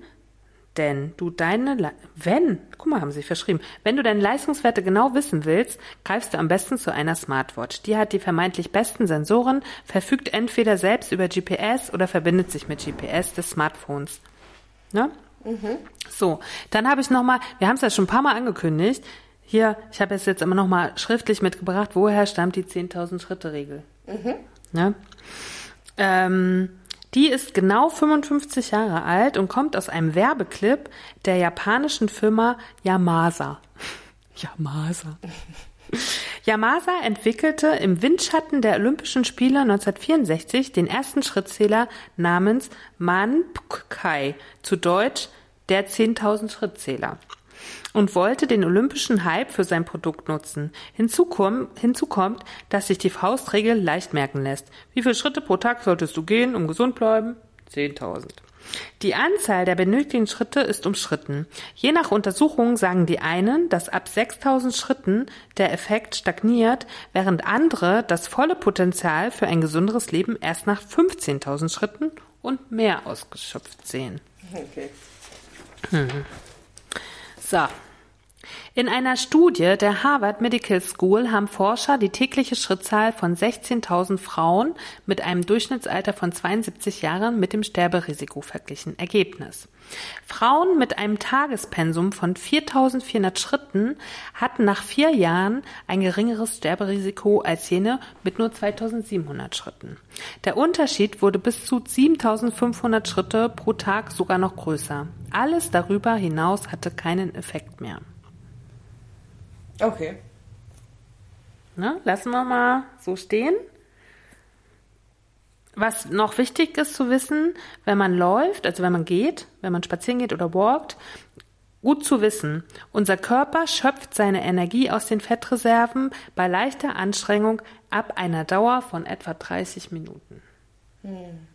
denn du deine, Le wenn, guck mal, haben sie verschrieben, wenn du deine Leistungswerte genau wissen willst, greifst du am besten zu einer Smartwatch. Die hat die vermeintlich besten Sensoren, verfügt entweder selbst über GPS oder verbindet sich mit GPS des Smartphones. Ne? So, dann habe ich noch mal, wir haben es ja schon ein paar Mal angekündigt. Hier, ich habe es jetzt immer noch mal schriftlich mitgebracht. Woher stammt die 10.000 Schritte Regel? Ne? Ähm, die ist genau 55 Jahre alt und kommt aus einem Werbeclip der japanischen Firma Yamasa. [LAUGHS] Yamasa. [LAUGHS] Yamasa entwickelte im Windschatten der Olympischen Spiele 1964 den ersten Schrittzähler namens Manpkai, zu Deutsch der 10.000 Schrittzähler und wollte den olympischen Hype für sein Produkt nutzen. Hinzu, komm, hinzu kommt, dass sich die Faustregel leicht merken lässt. Wie viele Schritte pro Tag solltest du gehen, um gesund bleiben? 10.000. Die Anzahl der benötigten Schritte ist umstritten. Je nach Untersuchung sagen die einen, dass ab 6000 Schritten der Effekt stagniert, während andere das volle Potenzial für ein gesünderes Leben erst nach 15.000 Schritten und mehr ausgeschöpft sehen. Okay. So. In einer Studie der Harvard Medical School haben Forscher die tägliche Schrittzahl von 16.000 Frauen mit einem Durchschnittsalter von 72 Jahren mit dem Sterberisiko verglichen. Ergebnis. Frauen mit einem Tagespensum von 4.400 Schritten hatten nach vier Jahren ein geringeres Sterberisiko als jene mit nur 2.700 Schritten. Der Unterschied wurde bis zu 7.500 Schritte pro Tag sogar noch größer. Alles darüber hinaus hatte keinen Effekt mehr. Okay. Ne? Lassen wir mal so stehen. Was noch wichtig ist zu wissen, wenn man läuft, also wenn man geht, wenn man spazieren geht oder walkt, gut zu wissen, unser Körper schöpft seine Energie aus den Fettreserven bei leichter Anstrengung ab einer Dauer von etwa 30 Minuten. Hm.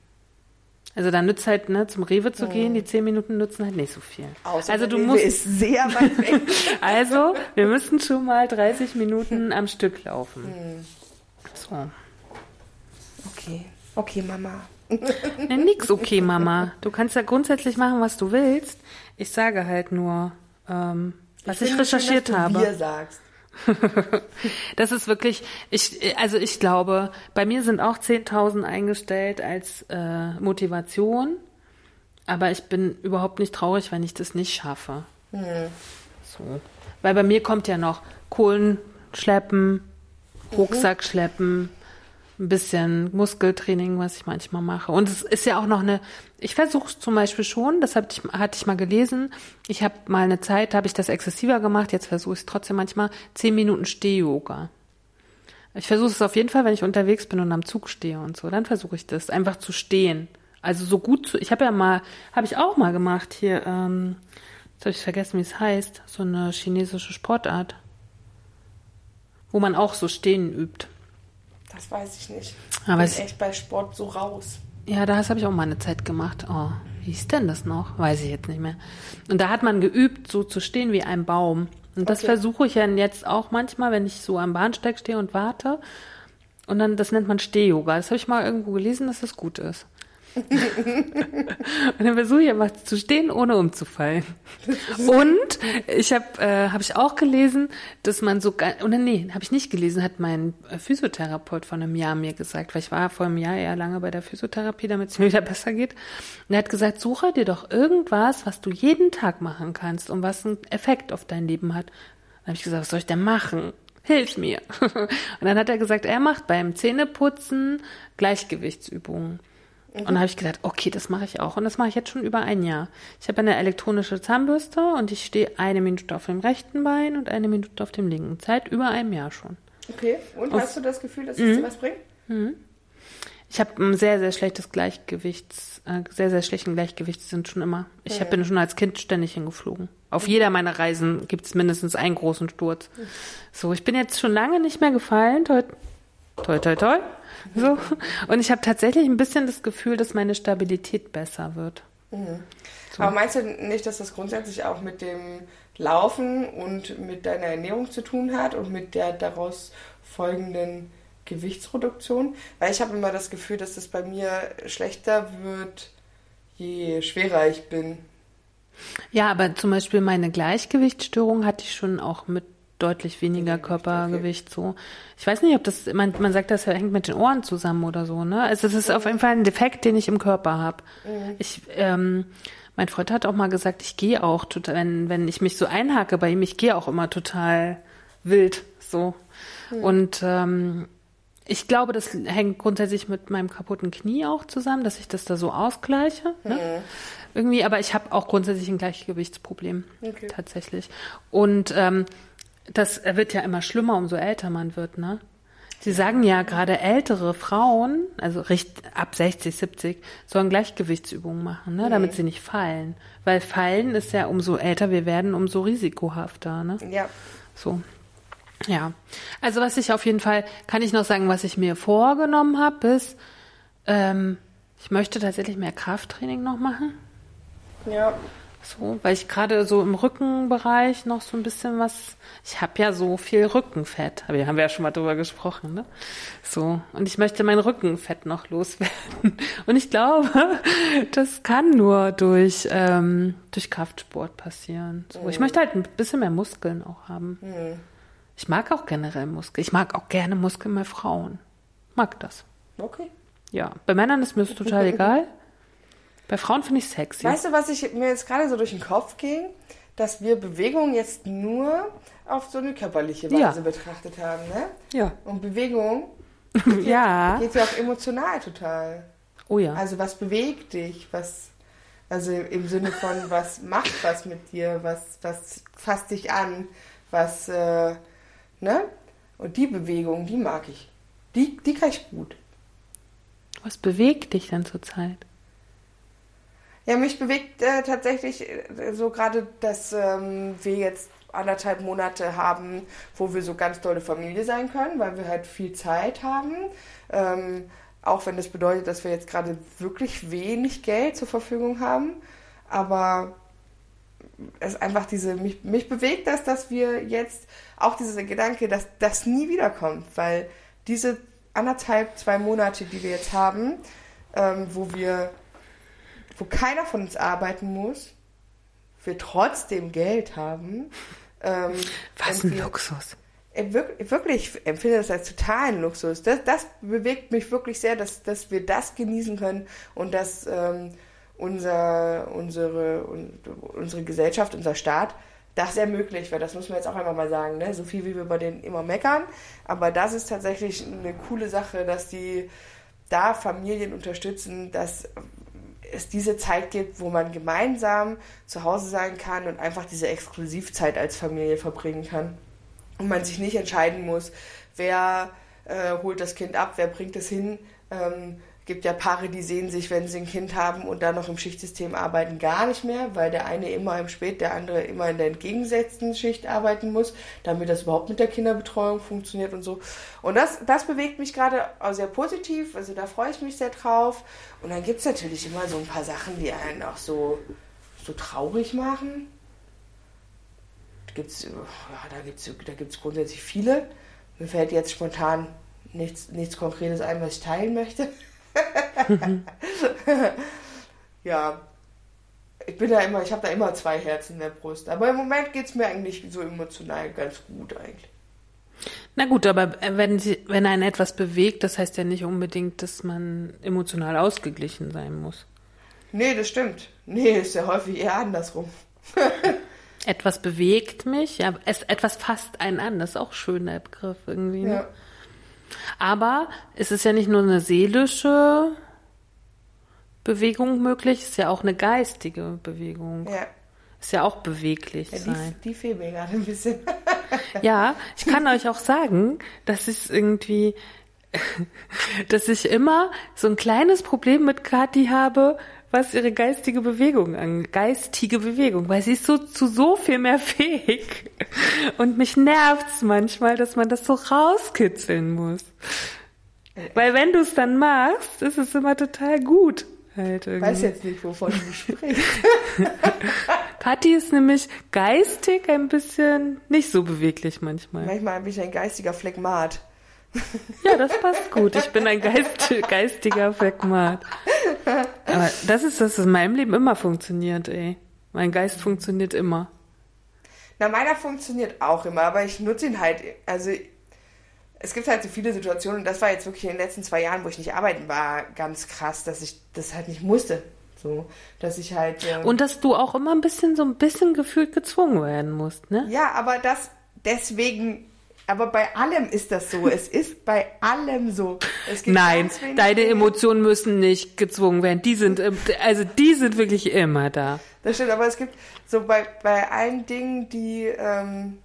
Also da nützt halt, ne, zum Rewe zu gehen, die zehn Minuten nutzen halt nicht so viel. Außer also du Rewe musst, ist sehr weit [LAUGHS] weg. also wir müssen schon mal 30 Minuten am Stück laufen. So. Okay. Okay, Mama. [LAUGHS] Ne, nix okay, Mama. Du kannst ja grundsätzlich machen, was du willst. Ich sage halt nur, ähm, was ich, finde recherchiert schön, dass du habe. Wir sagst. [LAUGHS] Das ist wirklich, ich, also ich glaube, bei mir sind auch 10.000 eingestellt als äh, Motivation, aber ich bin überhaupt nicht traurig, wenn ich das nicht schaffe. So. Weil bei mir kommt ja noch Kohlen schleppen, Rucksack schleppen, ein bisschen Muskeltraining, was ich manchmal mache. Und es ist ja auch noch eine, ich versuche es zum Beispiel schon, das ich, hatte ich mal gelesen. Ich habe mal eine Zeit, habe ich das exzessiver gemacht, jetzt versuche ich es trotzdem manchmal, zehn Minuten Steh-Yoga. Ich versuche es auf jeden Fall, wenn ich unterwegs bin und am Zug stehe und so, dann versuche ich das, einfach zu stehen. Also so gut zu, ich habe ja mal, habe ich auch mal gemacht hier, ähm, jetzt habe ich vergessen, wie es heißt, so eine chinesische Sportart, wo man auch so stehen übt. Das weiß ich nicht. Ah, Ich bin echt bei Sport so raus. Ja, das habe ich auch mal eine Zeit gemacht. Oh, wie hieß denn das noch? Weiß ich jetzt nicht mehr. Und da hat man geübt, so zu stehen wie ein Baum. Und das Okay. versuche ich ja jetzt auch manchmal, wenn ich so am Bahnsteig stehe und warte. Und dann, das nennt man Steh-Yoga. Das habe ich mal irgendwo gelesen, dass das gut ist. Und dann versuche ich einfach zu stehen, ohne umzufallen. Und ich habe äh, hab ich auch gelesen, dass man so, oder nee, habe ich nicht gelesen, hat mein äh, Physiotherapeut vor einem Jahr mir gesagt, weil ich war vor einem Jahr eher lange bei der Physiotherapie, damit es mir wieder besser geht. Und er hat gesagt, suche dir doch irgendwas, was du jeden Tag machen kannst und was einen Effekt auf dein Leben hat. Dann habe ich gesagt, was soll ich denn machen? Hilf mir. [LAUGHS] Und dann hat er gesagt, er macht beim Zähneputzen Gleichgewichtsübungen. Und dann habe ich gedacht, okay, das mache ich auch. Und das mache ich jetzt schon über ein Jahr. Ich habe eine elektronische Zahnbürste und ich stehe eine Minute auf dem rechten Bein und eine Minute auf dem linken. Seit über einem Jahr schon. Okay. Und hast du das Gefühl, dass es Mhm. dir was bringt? Ich habe ein sehr, sehr schlechtes Gleichgewichts, äh, sehr, sehr schlechten Gleichgewichtssinn schon immer. Ich hab, bin schon als Kind ständig hingeflogen. Auf jeder meiner Reisen gibt es mindestens einen großen Sturz. So, ich bin jetzt schon lange nicht mehr gefallen. Toi, toi, toi. toi. So. Und ich habe tatsächlich ein bisschen das Gefühl, dass meine Stabilität besser wird. Aber meinst du nicht, dass das grundsätzlich auch mit dem Laufen und mit deiner Ernährung zu tun hat und mit der daraus folgenden Gewichtsreduktion? Weil ich habe immer das Gefühl, dass es bei mir schlechter wird, je schwerer ich bin. Ja, aber zum Beispiel meine Gleichgewichtsstörung hatte ich schon auch mit deutlich weniger Körpergewicht so. Ich weiß nicht, ob das, man, man sagt, das hängt mit den Ohren zusammen oder so, ne? Also es ist auf jeden Fall ein Defekt, den ich im Körper habe. Ich, ähm, mein Freund hat auch mal gesagt, ich gehe auch total, wenn, wenn ich mich so einhake bei ihm, ich gehe auch immer total wild so. Und ähm, ich glaube, das hängt grundsätzlich mit meinem kaputten Knie auch zusammen, dass ich das da so ausgleiche. Ne? Irgendwie, aber ich habe auch grundsätzlich ein Gleichgewichtsproblem. Okay. Tatsächlich. Und ähm, das wird ja immer schlimmer, umso älter man wird, ne? Sie sagen ja gerade ältere Frauen, also ab 60, 70, sollen Gleichgewichtsübungen machen, ne, damit sie nicht fallen. Weil fallen ist ja, umso älter wir werden, umso risikohafter, ne? Ja. So. Ja. Also was ich auf jeden Fall, kann ich noch sagen, was ich mir vorgenommen habe, ist, ähm, ich möchte tatsächlich mehr Krafttraining noch machen. Ja. So, weil ich gerade so im Rückenbereich noch so ein bisschen was, ich habe ja so viel Rückenfett, aber haben wir ja schon mal drüber gesprochen, ne? So, und ich möchte mein Rückenfett noch loswerden. [LAUGHS] Und ich glaube, [LAUGHS] das kann nur durch, ähm, durch Kraftsport passieren. So, ich möchte halt ein bisschen mehr Muskeln auch haben. Ich mag auch generell Muskeln. Ich mag auch gerne Muskeln bei Frauen. Mag das. Okay. Ja, bei Männern ist mir das total [LAUGHS] egal. Bei Frauen finde ich sexy. Weißt du, was ich mir jetzt gerade so durch den Kopf ging? Dass wir Bewegung jetzt nur auf so eine körperliche Weise Ja. betrachtet haben, ne? ja. Und Bewegung [LAUGHS] ja. geht ja auch emotional total. Oh ja. Also was bewegt dich? Was, also im Sinne von, was macht was mit dir? Was, was fasst dich an? Was, äh, ne? Und die Bewegung, die mag ich. Die, die kann ich gut. Was bewegt dich denn zurzeit? Ja, mich bewegt äh, tatsächlich äh, so gerade, dass ähm, wir jetzt anderthalb Monate haben, wo wir so ganz tolle Familie sein können, weil wir halt viel Zeit haben. Ähm, auch wenn das bedeutet, dass wir jetzt gerade wirklich wenig Geld zur Verfügung haben. Aber es einfach diese, mich, mich bewegt das, dass wir jetzt auch dieser Gedanke, dass das nie wiederkommt, weil diese anderthalb, zwei Monate, die wir jetzt haben, ähm, wo wir wo keiner von uns arbeiten muss, wir trotzdem Geld haben. Ähm, Was ein Luxus. äh, wirk- wirklich ich empfinde das als totalen Luxus. Das, das bewegt mich wirklich sehr, dass, dass wir das genießen können und dass ähm, unser, unsere, un, unsere Gesellschaft, unser Staat das ermöglicht, weil das muss man jetzt auch einmal mal sagen, ne? so viel wie wir bei denen immer meckern, aber das ist tatsächlich eine coole Sache, dass die da Familien unterstützen, dass es diese Zeit gibt, wo man gemeinsam zu Hause sein kann und einfach diese Exklusivzeit als Familie verbringen kann und man sich nicht entscheiden muss, wer äh, holt das Kind ab, wer bringt es hin. Ähm, gibt ja Paare, die sehen sich, wenn sie ein Kind haben und dann noch im Schichtsystem arbeiten, gar nicht mehr, weil der eine immer im Spät, der andere immer in der entgegengesetzten Schicht arbeiten muss, damit das überhaupt mit der Kinderbetreuung funktioniert und so. Und das, das bewegt mich gerade auch sehr positiv, also da freue ich mich sehr drauf. Und dann gibt es natürlich immer so ein paar Sachen, die einen auch so, so traurig machen gibt's, ja, da gibt es da gibt's grundsätzlich viele. Mir fällt jetzt spontan nichts, nichts Konkretes ein, was ich teilen möchte. [LAUGHS] ja, ich bin da immer, ich habe da immer zwei Herzen in der Brust. Aber im Moment geht es mir eigentlich so emotional ganz gut eigentlich. Na gut, aber äh, wenn, sie, wenn einen etwas bewegt, das heißt ja nicht unbedingt, dass man emotional ausgeglichen sein muss. Nee, das stimmt. Nee, ist ja häufig eher andersrum. [LAUGHS] Etwas bewegt mich, ja, es, etwas fasst einen an, das ist auch schön, der Begriff irgendwie. Ne? Ja. Aber es ist ja nicht nur eine seelische Bewegung möglich, es ist ja auch eine geistige Bewegung. Ja, Ist ja auch beweglich ja sein. die, die fehlt mir gerade ein bisschen. [LAUGHS] Ja, ich kann euch auch sagen, dass ich irgendwie, [LAUGHS] dass ich immer so ein kleines Problem mit Kathi habe, was ihre geistige Bewegung an, geistige Bewegung, weil sie ist so zu so viel mehr fähig. Und mich nervt's manchmal, dass man das so rauskitzeln muss. Weil wenn du es dann machst, ist es immer total gut. Halt Ich irgendwie. weiß jetzt nicht, wovon du sprichst. [LAUGHS] Kathi ist nämlich geistig ein bisschen nicht so beweglich manchmal. Manchmal bin ich ein geistiger Phlegmat. Ja, das passt gut. Ich bin ein Geist, geistiger Phlegmat. Aber das ist, das in meinem Leben immer funktioniert, ey. Mein Geist funktioniert immer. Na, meiner funktioniert auch immer, aber ich nutze ihn halt. Also, es gibt halt so viele Situationen, und das war jetzt wirklich in den letzten zwei Jahren, wo ich nicht arbeiten war, ganz krass, dass ich das halt nicht musste. So, dass ich halt. ähm, Und dass du auch immer ein bisschen, so ein bisschen gefühlt gezwungen werden musst, ne? ja, aber das deswegen. Aber bei allem ist das so. Es ist bei allem so. Es gibt Nein, deine Emotionen müssen nicht gezwungen werden. Die sind, also die sind wirklich immer da. Das stimmt, aber es gibt so bei, bei allen Dingen, die, ähm,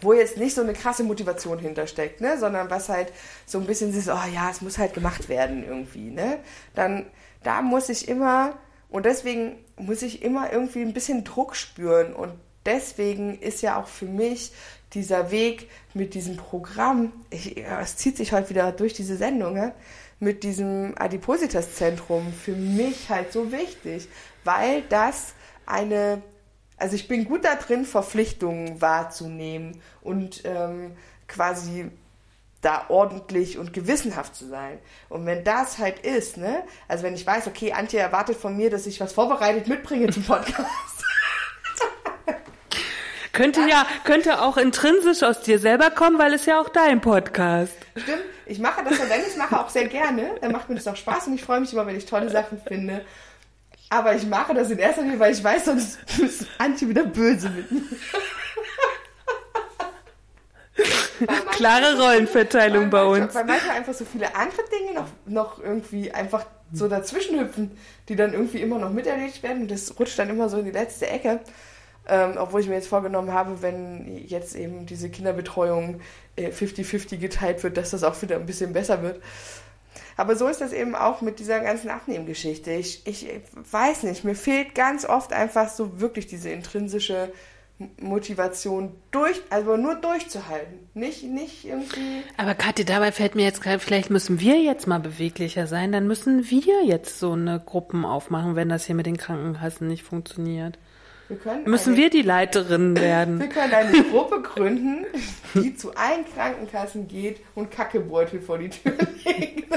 wo jetzt nicht so eine krasse Motivation hintersteckt, ne, sondern was halt so ein bisschen ist, oh ja, es muss halt gemacht werden irgendwie, ne, dann, da muss ich immer, und deswegen muss ich immer irgendwie ein bisschen Druck spüren und deswegen ist ja auch für mich dieser Weg mit diesem Programm, ich, ja, es zieht sich halt wieder durch diese Sendung, ne? mit diesem Adipositas-Zentrum für mich halt so wichtig, weil das eine, also ich bin gut da drin, Verpflichtungen wahrzunehmen und ähm, quasi da ordentlich und gewissenhaft zu sein. Und wenn das halt ist, ne, also wenn ich weiß, okay, Antje erwartet von mir, dass ich was vorbereitet mitbringe zum [LAUGHS] Podcast. Könnte ja, könnte auch intrinsisch aus dir selber kommen, weil es ja auch dein Podcast. Stimmt, ich mache das ja, wenn ich es mache, auch sehr gerne. Dann macht mir das auch Spaß und ich freue mich immer, wenn ich tolle Sachen finde. Aber ich mache das in erster Linie, weil ich weiß, sonst ist Antje wieder böse mit mir. Klare Rollenverteilung bei uns. Weil manchmal einfach so viele andere Dinge noch, noch irgendwie einfach so dazwischen hüpfen, die dann irgendwie immer noch miterledigt werden. Und das rutscht dann immer so in die letzte Ecke. Ähm, obwohl ich mir jetzt vorgenommen habe, wenn jetzt eben diese Kinderbetreuung 50-50 äh, geteilt wird, dass das auch wieder ein bisschen besser wird. Aber so ist das eben auch mit dieser ganzen Abnehmgeschichte. Ich, ich weiß nicht, mir fehlt ganz oft einfach so wirklich diese intrinsische Motivation durch, also nur durchzuhalten, nicht, nicht irgendwie. Aber Kathi, dabei fällt mir jetzt gerade, vielleicht müssen wir jetzt mal beweglicher sein, dann müssen wir jetzt so eine Gruppen aufmachen, wenn das hier mit den Krankenkassen nicht funktioniert. Wir müssen eine, wir die Leiterin [LAUGHS] werden. Wir können eine Gruppe gründen, die zu allen Krankenkassen geht und Kackebeutel vor die Tür legt.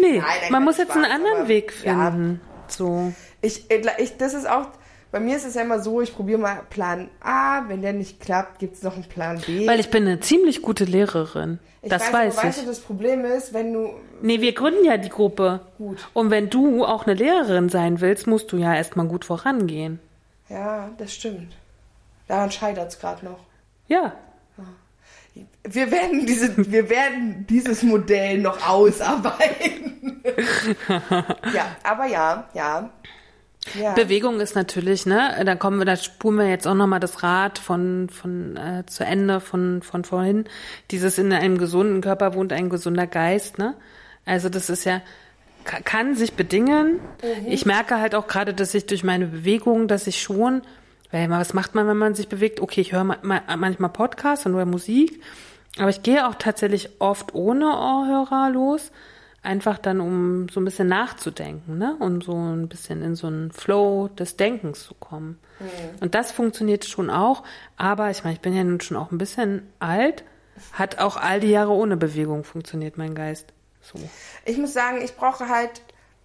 Nee, Nein, man muss jetzt Spaß, einen anderen Weg finden. Ja, so. Ich, ich, das ist auch bei mir ist es ja immer so, ich probiere mal Plan A, wenn der nicht klappt, gibt es noch einen Plan B. Weil ich bin eine ziemlich gute Lehrerin. Ich das weiß, weiß ich. Weißt du, das Problem ist, wenn du... Nee, wir gründen ja die Gruppe. Gut. Und wenn du auch eine Lehrerin sein willst, musst du ja erstmal gut vorangehen. Ja, das stimmt. Daran scheitert es gerade noch. Ja. Wir werden, diese, wir werden dieses Modell noch ausarbeiten. [LAUGHS] ja, aber ja, ja. Ja. Bewegung ist natürlich, ne, da kommen wir, da spulen wir jetzt auch nochmal das Rad von, von äh, zu Ende von, von vorhin. Dieses in einem gesunden Körper wohnt ein gesunder Geist, ne? Also das ist ja, kann sich bedingen. Mhm. Ich merke halt auch gerade, dass ich durch meine Bewegung, dass ich schon, weil was macht man, wenn man sich bewegt? Okay, ich höre manchmal Podcasts und oder Musik, aber ich gehe auch tatsächlich oft ohne Ohrhörer los einfach dann, um so ein bisschen nachzudenken, ne? Um so ein bisschen in so einen Flow des Denkens zu kommen. Mhm. Und das funktioniert schon auch, aber ich meine, ich bin ja nun schon auch ein bisschen alt, hat auch all die Jahre ohne Bewegung funktioniert, mein Geist. So. Ich muss sagen, ich brauche halt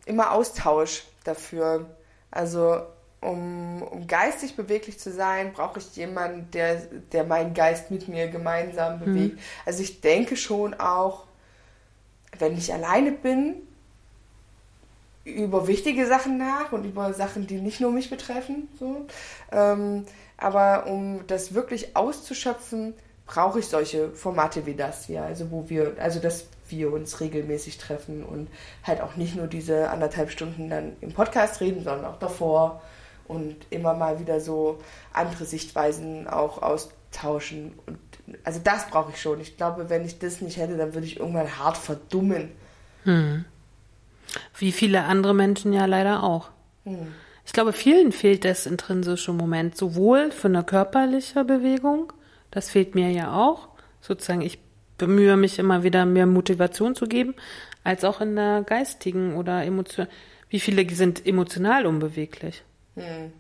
immer Austausch dafür. Also um, um geistig beweglich zu sein, brauche ich jemanden, der, der meinen Geist mit mir gemeinsam bewegt. Mhm. Also ich denke schon auch, wenn ich alleine bin, über wichtige Sachen nach und über Sachen, die nicht nur mich betreffen. So. Ähm, aber um das wirklich auszuschöpfen, brauche ich solche Formate wie das hier. Also wo wir, also dass wir uns regelmäßig treffen und halt auch nicht nur diese anderthalb Stunden dann im Podcast reden, sondern auch davor und immer mal wieder so andere Sichtweisen auch austauschen und also das brauche ich schon. Ich glaube, wenn ich das nicht hätte, dann würde ich irgendwann hart verdummen. Hm. Wie viele andere Menschen ja leider auch. Hm. Ich glaube, vielen fehlt das intrinsische Moment, sowohl für eine körperliche Bewegung, das fehlt mir ja auch, sozusagen, ich bemühe mich immer wieder, mehr Motivation zu geben, als auch in der geistigen oder emotion. Wie viele sind emotional unbeweglich? Hm.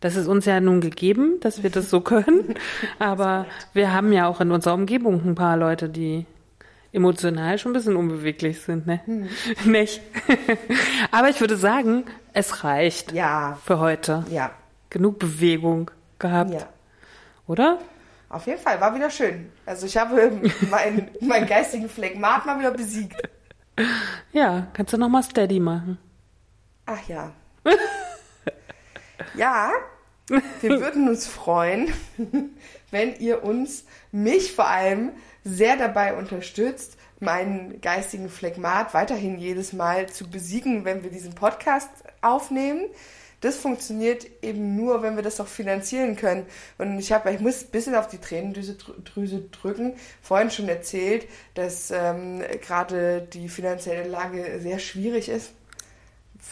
Das ist uns ja nun gegeben, dass wir das so [LAUGHS] können. Aber wir haben ja auch in unserer Umgebung ein paar Leute, die emotional schon ein bisschen unbeweglich sind, ne? Hm. [LAUGHS] Nicht. Aber ich würde sagen, es reicht. Ja. Für heute. Ja. Genug Bewegung gehabt. Ja. Oder? Auf jeden Fall, war wieder schön. Also ich habe [LAUGHS] meinen, meinen geistigen Phlegmat mal wieder besiegt. Ja, kannst du nochmal steady machen. Ach ja. Ja, wir [LAUGHS] würden uns freuen, wenn ihr uns, mich vor allem, sehr dabei unterstützt, meinen geistigen Phlegmat weiterhin jedes Mal zu besiegen, wenn wir diesen Podcast aufnehmen. Das funktioniert eben nur, wenn wir das auch finanzieren können. Und ich habe, ich muss ein bisschen auf die Tränendrüse Drüse drücken. Vorhin schon erzählt, dass ähm, gerade die finanzielle Lage sehr schwierig ist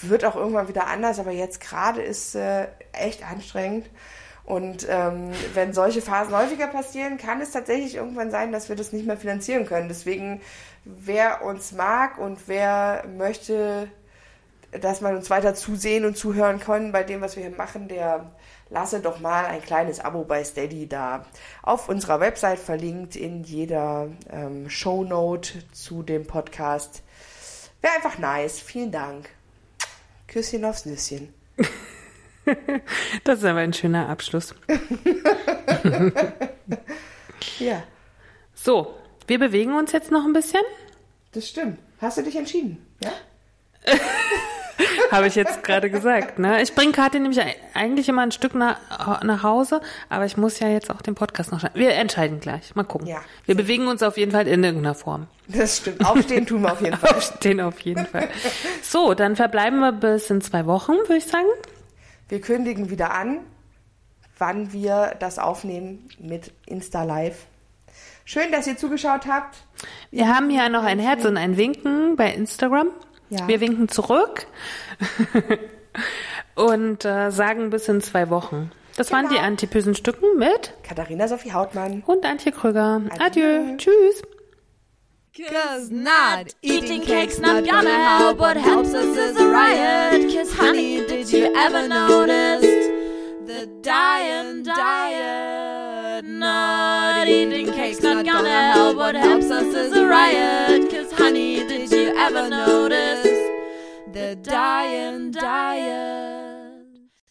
wird auch irgendwann wieder anders, aber jetzt gerade ist äh, echt anstrengend. Und ähm, wenn solche Phasen häufiger passieren, kann es tatsächlich irgendwann sein, dass wir das nicht mehr finanzieren können. Deswegen, wer uns mag und wer möchte, dass man uns weiter zusehen und zuhören kann bei dem, was wir hier machen, der lasse doch mal ein kleines Abo bei Steady da. Auf unserer Website verlinkt in jeder ähm, Shownote zu dem Podcast. Wäre einfach nice. Vielen Dank. Küsschen aufs Nüsschen. [LAUGHS] Das ist aber ein schöner Abschluss. [LAUGHS] Ja, So, wir bewegen uns jetzt noch ein bisschen. das stimmt. Hast du dich entschieden? Ja? [LAUGHS] [LAUGHS] Habe ich jetzt gerade gesagt. Ne? Ich bringe Kathi nämlich eigentlich immer ein Stück nach, nach Hause, aber ich muss ja jetzt auch den Podcast noch schneiden. Wir entscheiden gleich. Mal gucken. Ja. Wir bewegen uns auf jeden Fall in irgendeiner Form. Das stimmt. Aufstehen tun wir auf jeden [LAUGHS] Fall. Aufstehen auf jeden Fall. [LAUGHS] So, dann verbleiben wir bis in zwei Wochen, würde ich sagen. Wir kündigen wieder an, wann wir das aufnehmen mit Insta Live. Schön, dass ihr zugeschaut habt. Wir haben hier noch ein Herz und ein Winken bei Instagram. Ja. Wir winken zurück [LAUGHS] und äh, sagen bis in zwei Wochen. Das waren die Genau. antipösen Stücken mit Katharina Sophie Hautmann. und Antje Krüger. Adieu. Adieu. Tschüss. Cause not eating cake's not gonna help. What helps us is a riot. Cause honey, did you ever notice the dying diet? Not eating cake's not gonna help. What helps us is a riot. Cause honey, did you ever notice the dying diet?